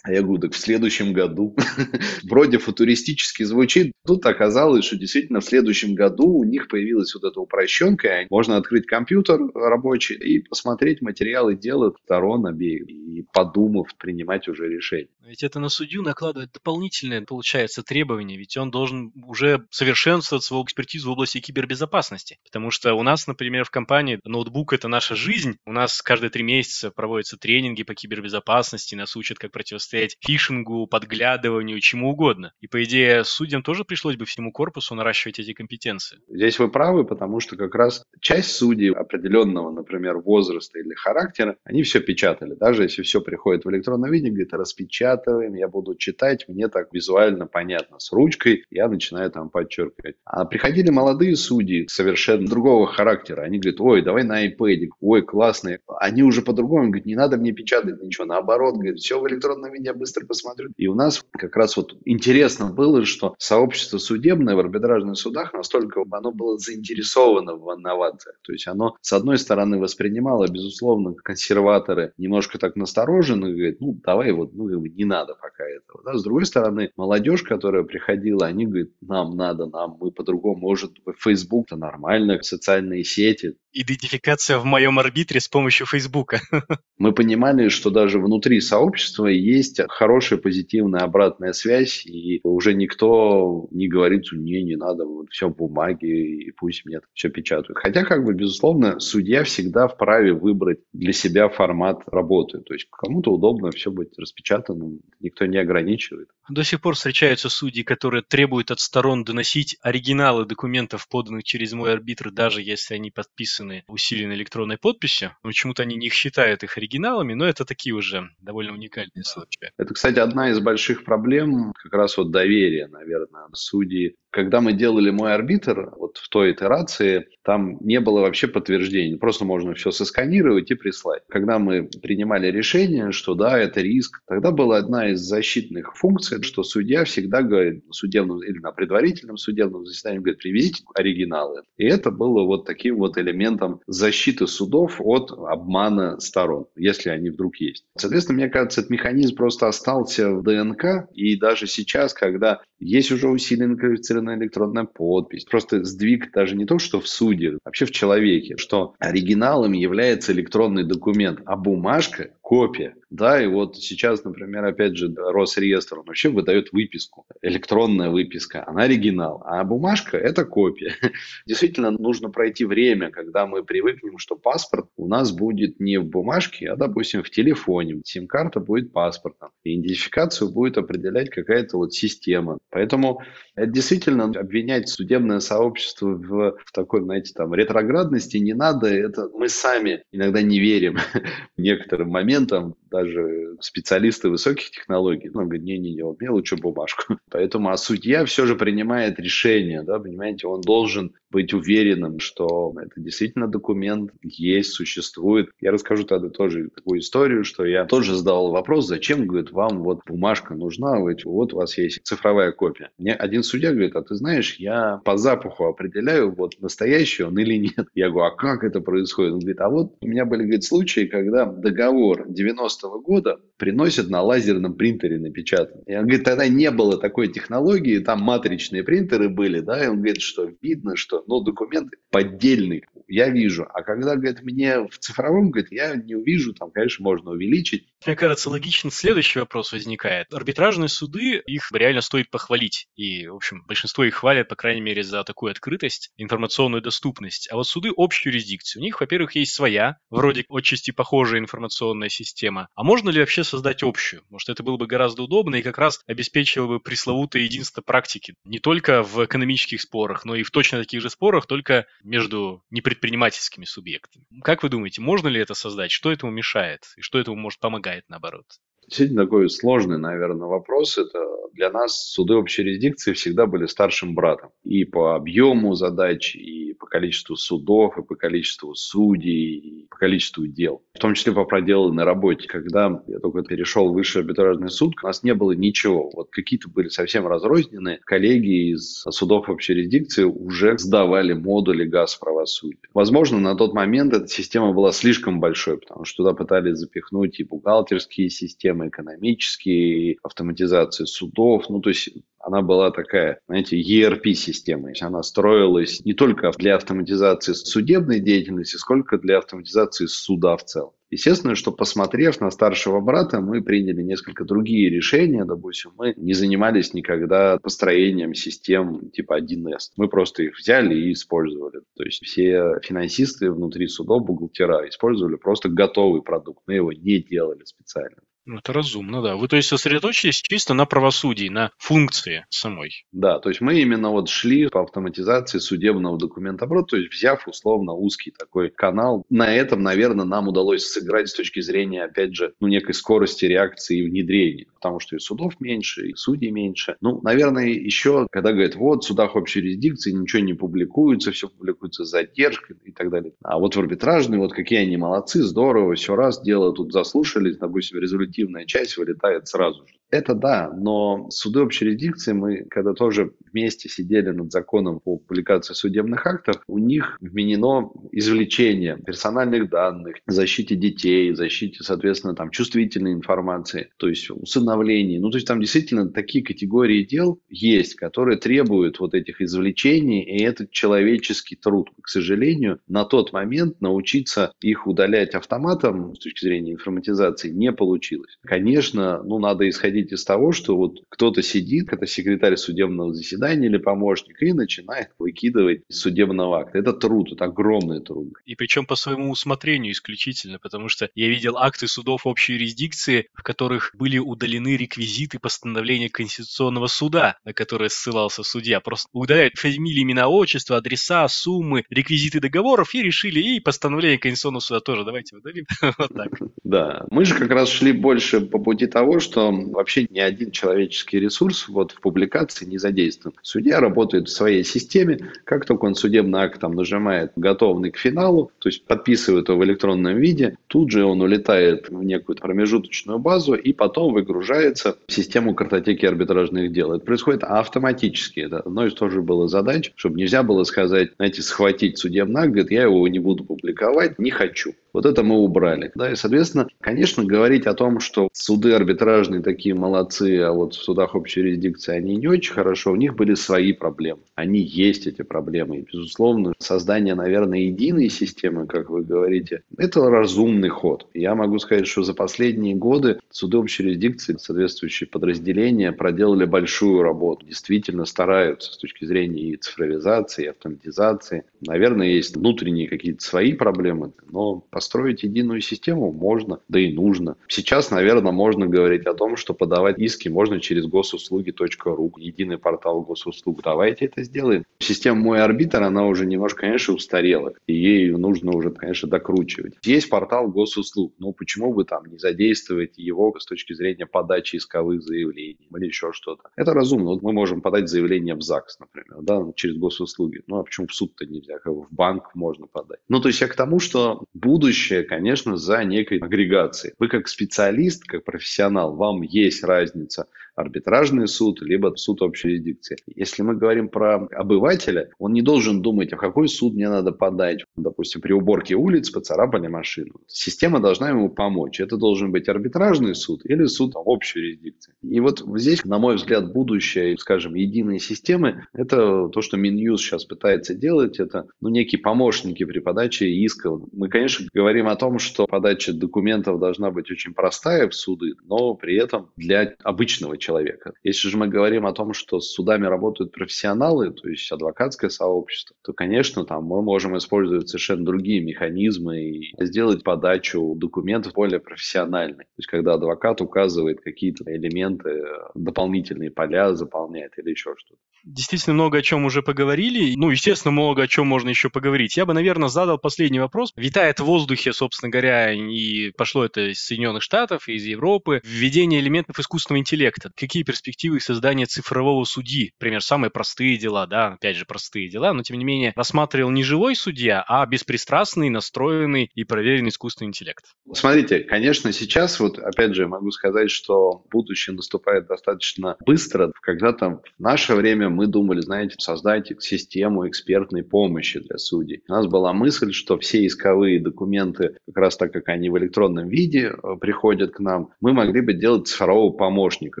Speaker 1: а я говорю, так в следующем году. Вроде футуристически звучит. Тут оказалось, что действительно в следующем году у них появилась вот эта упрощенка. Можно открыть компьютер рабочий и посмотреть материалы дела сторон обеих. И подумав, принимать уже решение.
Speaker 2: Ведь это на судью накладывает дополнительное, получается, требование. Ведь он должен уже совершенствовать свою экспертизу в области кибербезопасности. Потому что у нас, например, в компании ноутбук – это наша жизнь. У нас каждые три месяца проводятся тренинги по кибербезопасности, нас учат, как противостоять противостоять фишингу, подглядыванию, чему угодно. И, по идее, судьям тоже пришлось бы всему корпусу наращивать эти компетенции.
Speaker 1: Здесь вы правы, потому что как раз часть судей определенного, например, возраста или характера, они все печатали. Даже если все приходит в электронном виде, говорит, распечатываем, я буду читать, мне так визуально понятно. С ручкой я начинаю там подчеркивать. А приходили молодые судьи совершенно другого характера. Они говорят, ой, давай на iPad, ой, классные. Они уже по-другому говорят, не надо мне печатать ничего. Наоборот, говорят, все в электронном виде медиа быстро посмотрю. И у нас как раз вот интересно было, что сообщество судебное в арбитражных судах настолько оно было заинтересовано в инновациях. То есть оно, с одной стороны, воспринимало, безусловно, консерваторы немножко так настороженно, говорит, ну, давай вот, ну, не надо пока этого. Да? С другой стороны, молодежь, которая приходила, они говорят, нам надо, нам, мы по-другому, может, Facebook-то нормально, социальные сети,
Speaker 2: идентификация в моем арбитре с помощью Фейсбука.
Speaker 1: Мы понимали, что даже внутри сообщества есть хорошая позитивная обратная связь, и уже никто не говорит, не, не надо, вот все в бумаге, и пусть мне все печатают. Хотя, как бы, безусловно, судья всегда вправе выбрать для себя формат работы. То есть кому-то удобно все быть распечатанным, никто не ограничивает.
Speaker 2: До сих пор встречаются судьи, которые требуют от сторон доносить оригиналы документов, поданных через мой арбитр, даже если они подписаны подписаны усиленной электронной подписью. Почему-то они не считают их оригиналами, но это такие уже довольно уникальные случаи.
Speaker 1: Это, кстати, одна из больших проблем, как раз вот доверие, наверное, судьи когда мы делали мой арбитр, вот в той итерации, там не было вообще подтверждения. Просто можно все сосканировать и прислать. Когда мы принимали решение, что да, это риск, тогда была одна из защитных функций, что судья всегда говорит на судебном или на предварительном судебном заседании, говорит, привезите оригиналы. И это было вот таким вот элементом защиты судов от обмана сторон, если они вдруг есть. Соответственно, мне кажется, этот механизм просто остался в ДНК. И даже сейчас, когда есть уже усиленный квалифицированная электронная подпись. Просто сдвиг даже не то, что в суде, вообще в человеке, что оригиналом является электронный документ, а бумажка копия. Да, и вот сейчас, например, опять же, Росреестр, он вообще выдает выписку. Электронная выписка, она оригинал, а бумажка – это копия. Действительно, нужно пройти время, когда мы привыкнем, что паспорт у нас будет не в бумажке, а, допустим, в телефоне. Сим-карта будет паспортом. И идентификацию будет определять какая-то вот система. Поэтому это действительно обвинять судебное сообщество в, в такой, знаете, там, ретроградности не надо. Это мы сами иногда не верим некоторым моментам, даже специалисты высоких технологий, ну, говорят, не-не-не, вот мне лучше бумажку. Поэтому, а судья все же принимает решение, да, понимаете, он должен быть уверенным, что это действительно документ есть, существует. Я расскажу тогда тоже такую историю, что я тоже задавал вопрос, зачем, говорит, вам вот бумажка нужна, ведь вот у вас есть цифровая копия. Мне один судья говорит, а ты знаешь, я по запаху определяю, вот настоящий он или нет. Я говорю, а как это происходит? Он говорит, а вот у меня были, говорит, случаи, когда договор 90-го года приносят на лазерном принтере напечатан. И он говорит, тогда не было такой технологии, там матричные принтеры были, да, и он говорит, что видно, что, ну, документы поддельные, я вижу. А когда, говорит, мне в цифровом, говорит, я не увижу, там, конечно, можно увеличить.
Speaker 2: Мне кажется, логичен следующий вопрос возникает. Арбитражные суды, их реально стоит похвалить. И, общем, большинство их хвалят, по крайней мере, за такую открытость, информационную доступность. А вот суды общей юрисдикции. У них, во-первых, есть своя, вроде отчасти похожая информационная система. А можно ли вообще создать общую? Может, это было бы гораздо удобно и как раз обеспечило бы пресловутое единство практики. Не только в экономических спорах, но и в точно таких же спорах, только между непредпринимательскими субъектами. Как вы думаете, можно ли это создать? Что этому мешает? И что этому может помогать, наоборот?
Speaker 1: Действительно такой сложный, наверное, вопрос. Это для нас суды общей юрисдикции всегда были старшим братом. И по объему задач, и по количеству судов, и по количеству судей, и по количеству дел. В том числе по проделанной работе. Когда я только перешел в высший арбитражный суд, у нас не было ничего. Вот какие-то были совсем разрозненные. Коллеги из судов общей юрисдикции уже сдавали модули газ правосудия. Возможно, на тот момент эта система была слишком большой, потому что туда пытались запихнуть и бухгалтерские системы, системы экономические, автоматизации судов. Ну, то есть она была такая, знаете, ERP-система. Она строилась не только для автоматизации судебной деятельности, сколько для автоматизации суда в целом. Естественно, что посмотрев на старшего брата, мы приняли несколько другие решения. Допустим, мы не занимались никогда построением систем типа 1С. Мы просто их взяли и использовали. То есть все финансисты внутри судов, бухгалтера использовали просто готовый продукт. Мы его не делали специально.
Speaker 2: Ну, это разумно, да. Вы, то есть, сосредоточились чисто на правосудии, на функции самой.
Speaker 1: Да, то есть мы именно вот шли по автоматизации судебного документооборота, то есть взяв условно узкий такой канал. На этом, наверное, нам удалось сыграть с точки зрения, опять же, ну, некой скорости реакции и внедрения, потому что и судов меньше, и судей меньше. Ну, наверное, еще, когда говорят, вот, в судах общей юрисдикции ничего не публикуется, все публикуется с задержкой и так далее. А вот в арбитражной, вот какие они молодцы, здорово, все раз дело тут заслушались, допустим, в административная часть вылетает сразу же. Это да, но суды общей юрисдикции, мы когда тоже вместе сидели над законом по публикации судебных актов, у них вменено извлечение персональных данных, защите детей, защите, соответственно, там, чувствительной информации, то есть усыновлении. Ну, то есть там действительно такие категории дел есть, которые требуют вот этих извлечений, и это человеческий труд. К сожалению, на тот момент научиться их удалять автоматом с точки зрения информатизации не получилось. Конечно, ну, надо исходить исходить из того, что вот кто-то сидит, это секретарь судебного заседания или помощник, и начинает выкидывать судебного акта. Это труд, это огромный труд.
Speaker 2: И причем по своему усмотрению исключительно, потому что я видел акты судов общей юрисдикции, в которых были удалены реквизиты постановления Конституционного суда, на которые ссылался судья. Просто удаляют фамилии, имена, отчества, адреса, суммы, реквизиты договоров и решили, и постановление Конституционного суда тоже давайте удалим. Вот так.
Speaker 1: Да, мы же как раз шли больше по пути того, что вообще вообще ни один человеческий ресурс вот в публикации не задействован. Судья работает в своей системе, как только он судебный акт там нажимает готовный к финалу, то есть подписывает его в электронном виде, тут же он улетает в некую промежуточную базу и потом выгружается в систему картотеки арбитражных дел. Это происходит автоматически. Это одно из тоже было задач, чтобы нельзя было сказать, знаете, схватить судебный акт, говорит, я его не буду публиковать, не хочу. Вот это мы убрали. Да, и, соответственно, конечно, говорить о том, что суды арбитражные такие молодцы, а вот в судах общей юрисдикции они не очень хорошо, у них были свои проблемы. Они есть, эти проблемы. И, безусловно, создание, наверное, единой системы, как вы говорите, это разумный ход. Я могу сказать, что за последние годы суды общей юрисдикции, соответствующие подразделения, проделали большую работу. Действительно стараются с точки зрения и цифровизации, и автоматизации. Наверное, есть внутренние какие-то свои проблемы, но построить единую систему можно, да и нужно. Сейчас, наверное, можно говорить о том, что подавать иски можно через госуслуги.ру, единый портал госуслуг. Давайте это сделаем. Система «Мой арбитр», она уже немножко, конечно, устарела, и ей нужно уже, конечно, докручивать. Есть портал госуслуг, но почему бы там не задействовать его с точки зрения подачи исковых заявлений или еще что-то. Это разумно. Вот мы можем подать заявление в ЗАГС, например, да, через госуслуги. Ну, а почему в суд-то нельзя? В банк можно подать. Ну, то есть я к тому, что будущее, конечно, за некой агрегацией. Вы как специалист, как профессионал, вам есть разница арбитражный суд, либо суд общей юрисдикции. Если мы говорим про обывателя, он не должен думать, а в какой суд мне надо подать. Допустим, при уборке улиц поцарапали машину. Система должна ему помочь. Это должен быть арбитражный суд или суд общей юрисдикции. И вот здесь, на мой взгляд, будущее, скажем, единой системы, это то, что Минюс сейчас пытается делать, это ну, некие помощники при подаче исков. Мы, конечно, говорим о том, что подача документов должна быть очень простая в суды, но при этом для обычного человека человека. Если же мы говорим о том, что с судами работают профессионалы, то есть адвокатское сообщество, то, конечно, там мы можем использовать совершенно другие механизмы и сделать подачу документов более профессиональной. То есть, когда адвокат указывает какие-то элементы, дополнительные поля заполняет или еще что-то.
Speaker 2: Действительно много о чем уже поговорили. Ну, естественно, много о чем можно еще поговорить. Я бы, наверное, задал последний вопрос. Витает в воздухе, собственно говоря, и пошло это из Соединенных Штатов, из Европы, введение элементов искусственного интеллекта какие перспективы создания цифрового судьи? Например, самые простые дела, да, опять же, простые дела, но тем не менее рассматривал не живой судья, а беспристрастный, настроенный и проверенный искусственный интеллект.
Speaker 1: Смотрите, конечно, сейчас вот, опять же, могу сказать, что будущее наступает достаточно быстро. Когда-то в наше время мы думали, знаете, создать систему экспертной помощи для судей. У нас была мысль, что все исковые документы, как раз так как они в электронном виде э, приходят к нам, мы могли бы делать цифрового помощника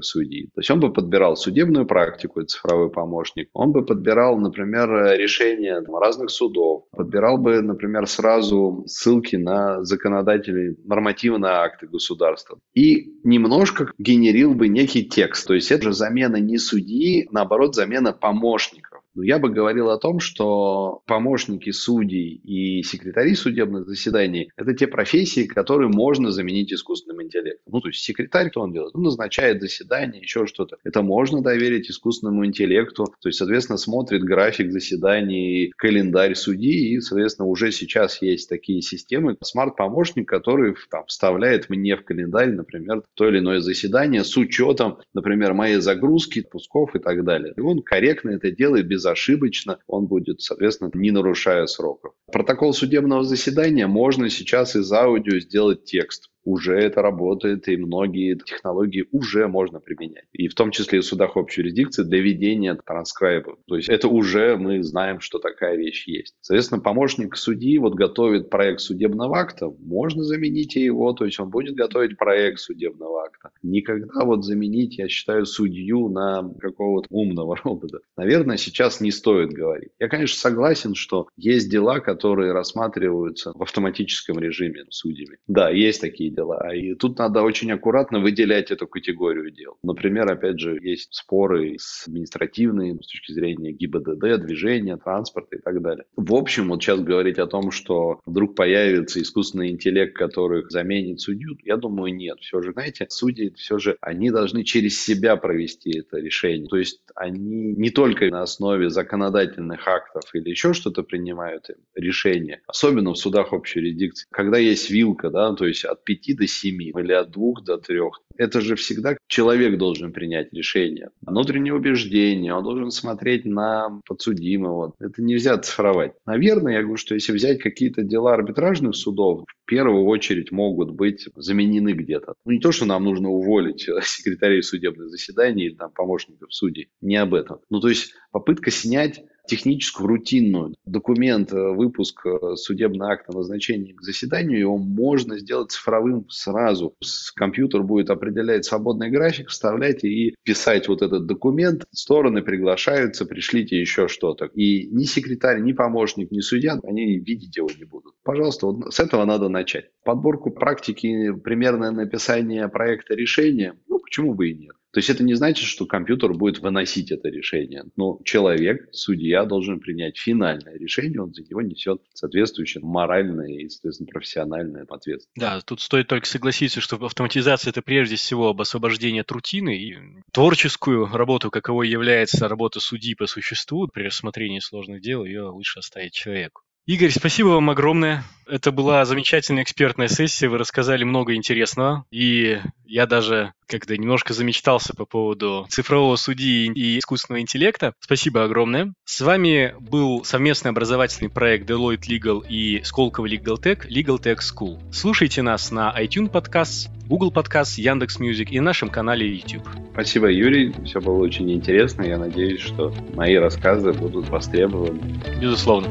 Speaker 1: судьи судьи. То есть он бы подбирал судебную практику, цифровой помощник, он бы подбирал, например, решения там, разных судов, подбирал бы, например, сразу ссылки на законодательные нормативные акты государства и немножко генерил бы некий текст. То есть это же замена не судьи, наоборот, замена помощника. Но я бы говорил о том, что помощники судей и секретари судебных заседаний – это те профессии, которые можно заменить искусственным интеллектом. Ну, то есть секретарь, что он делает? Он назначает заседание, еще что-то. Это можно доверить искусственному интеллекту. То есть, соответственно, смотрит график заседаний, календарь судьи, и, соответственно, уже сейчас есть такие системы. Смарт-помощник, который там, вставляет мне в календарь, например, то или иное заседание с учетом, например, моей загрузки, пусков и так далее. И он корректно это делает без безошибочно, он будет, соответственно, не нарушая сроков. Протокол судебного заседания можно сейчас из аудио сделать текст. Уже это работает, и многие технологии уже можно применять. И в том числе в судах общей юрисдикции для ведения транскрайбов. То есть это уже мы знаем, что такая вещь есть. Соответственно, помощник судьи вот готовит проект судебного акта, можно заменить его, то есть он будет готовить проект судебного акта. Никогда вот заменить, я считаю, судью на какого-то умного робота. Наверное, сейчас не стоит говорить. Я, конечно, согласен, что есть дела, которые рассматриваются в автоматическом режиме судьями. Да, есть такие дела. И тут надо очень аккуратно выделять эту категорию дел. Например, опять же, есть споры с административной с точки зрения ГИБДД, движения, транспорта и так далее. В общем, вот сейчас говорить о том, что вдруг появится искусственный интеллект, который заменит судью, я думаю, нет. Все же, знаете, судьи все же, они должны через себя провести это решение. То есть они не только на основе законодательных актов или еще что-то принимают решения, особенно в судах общей юрисдикции. Когда есть вилка, да, то есть от 5 до 7 или от 2 до 3, это же всегда человек должен принять решение. Внутреннее убеждение, он должен смотреть на подсудимого. Это нельзя цифровать. Наверное, я говорю, что если взять какие-то дела арбитражных судов, первую очередь могут быть заменены где-то. Ну, не то, что нам нужно уволить секретарей судебных заседаний или там помощников судей, не об этом. Ну, то есть попытка снять техническую, рутинную документ, э, выпуск э, судебного акта назначения к заседанию, его можно сделать цифровым сразу. Компьютер будет определять свободный график, вставлять и писать вот этот документ. Стороны приглашаются, пришлите еще что-то. И ни секретарь, ни помощник, ни судья, они видеть его не будут. Пожалуйста, вот с этого надо начать. Подборку практики, примерное написание проекта решения, ну, почему бы и нет. То есть это не значит, что компьютер будет выносить это решение. Но человек, судья, должен принять финальное решение, он за него несет соответствующее моральное и, соответственно, профессиональное ответственность.
Speaker 2: Да, тут стоит только согласиться, что автоматизация – это прежде всего об освобождении от рутины и творческую работу, каковой является работа судьи по существу, при рассмотрении сложных дел, ее лучше оставить человеку. Игорь, спасибо вам огромное. Это была замечательная экспертная сессия. Вы рассказали много интересного. И я даже когда немножко замечтался по поводу цифрового судьи и искусственного интеллекта. Спасибо огромное. С вами был совместный образовательный проект Deloitte Legal и Сколково Legal Tech Legal Tech School. Слушайте нас на iTunes Podcast, Google Podcast, Яндекс Music и нашем канале YouTube.
Speaker 1: Спасибо, Юрий. Все было очень интересно. Я надеюсь, что мои рассказы будут востребованы.
Speaker 2: Безусловно.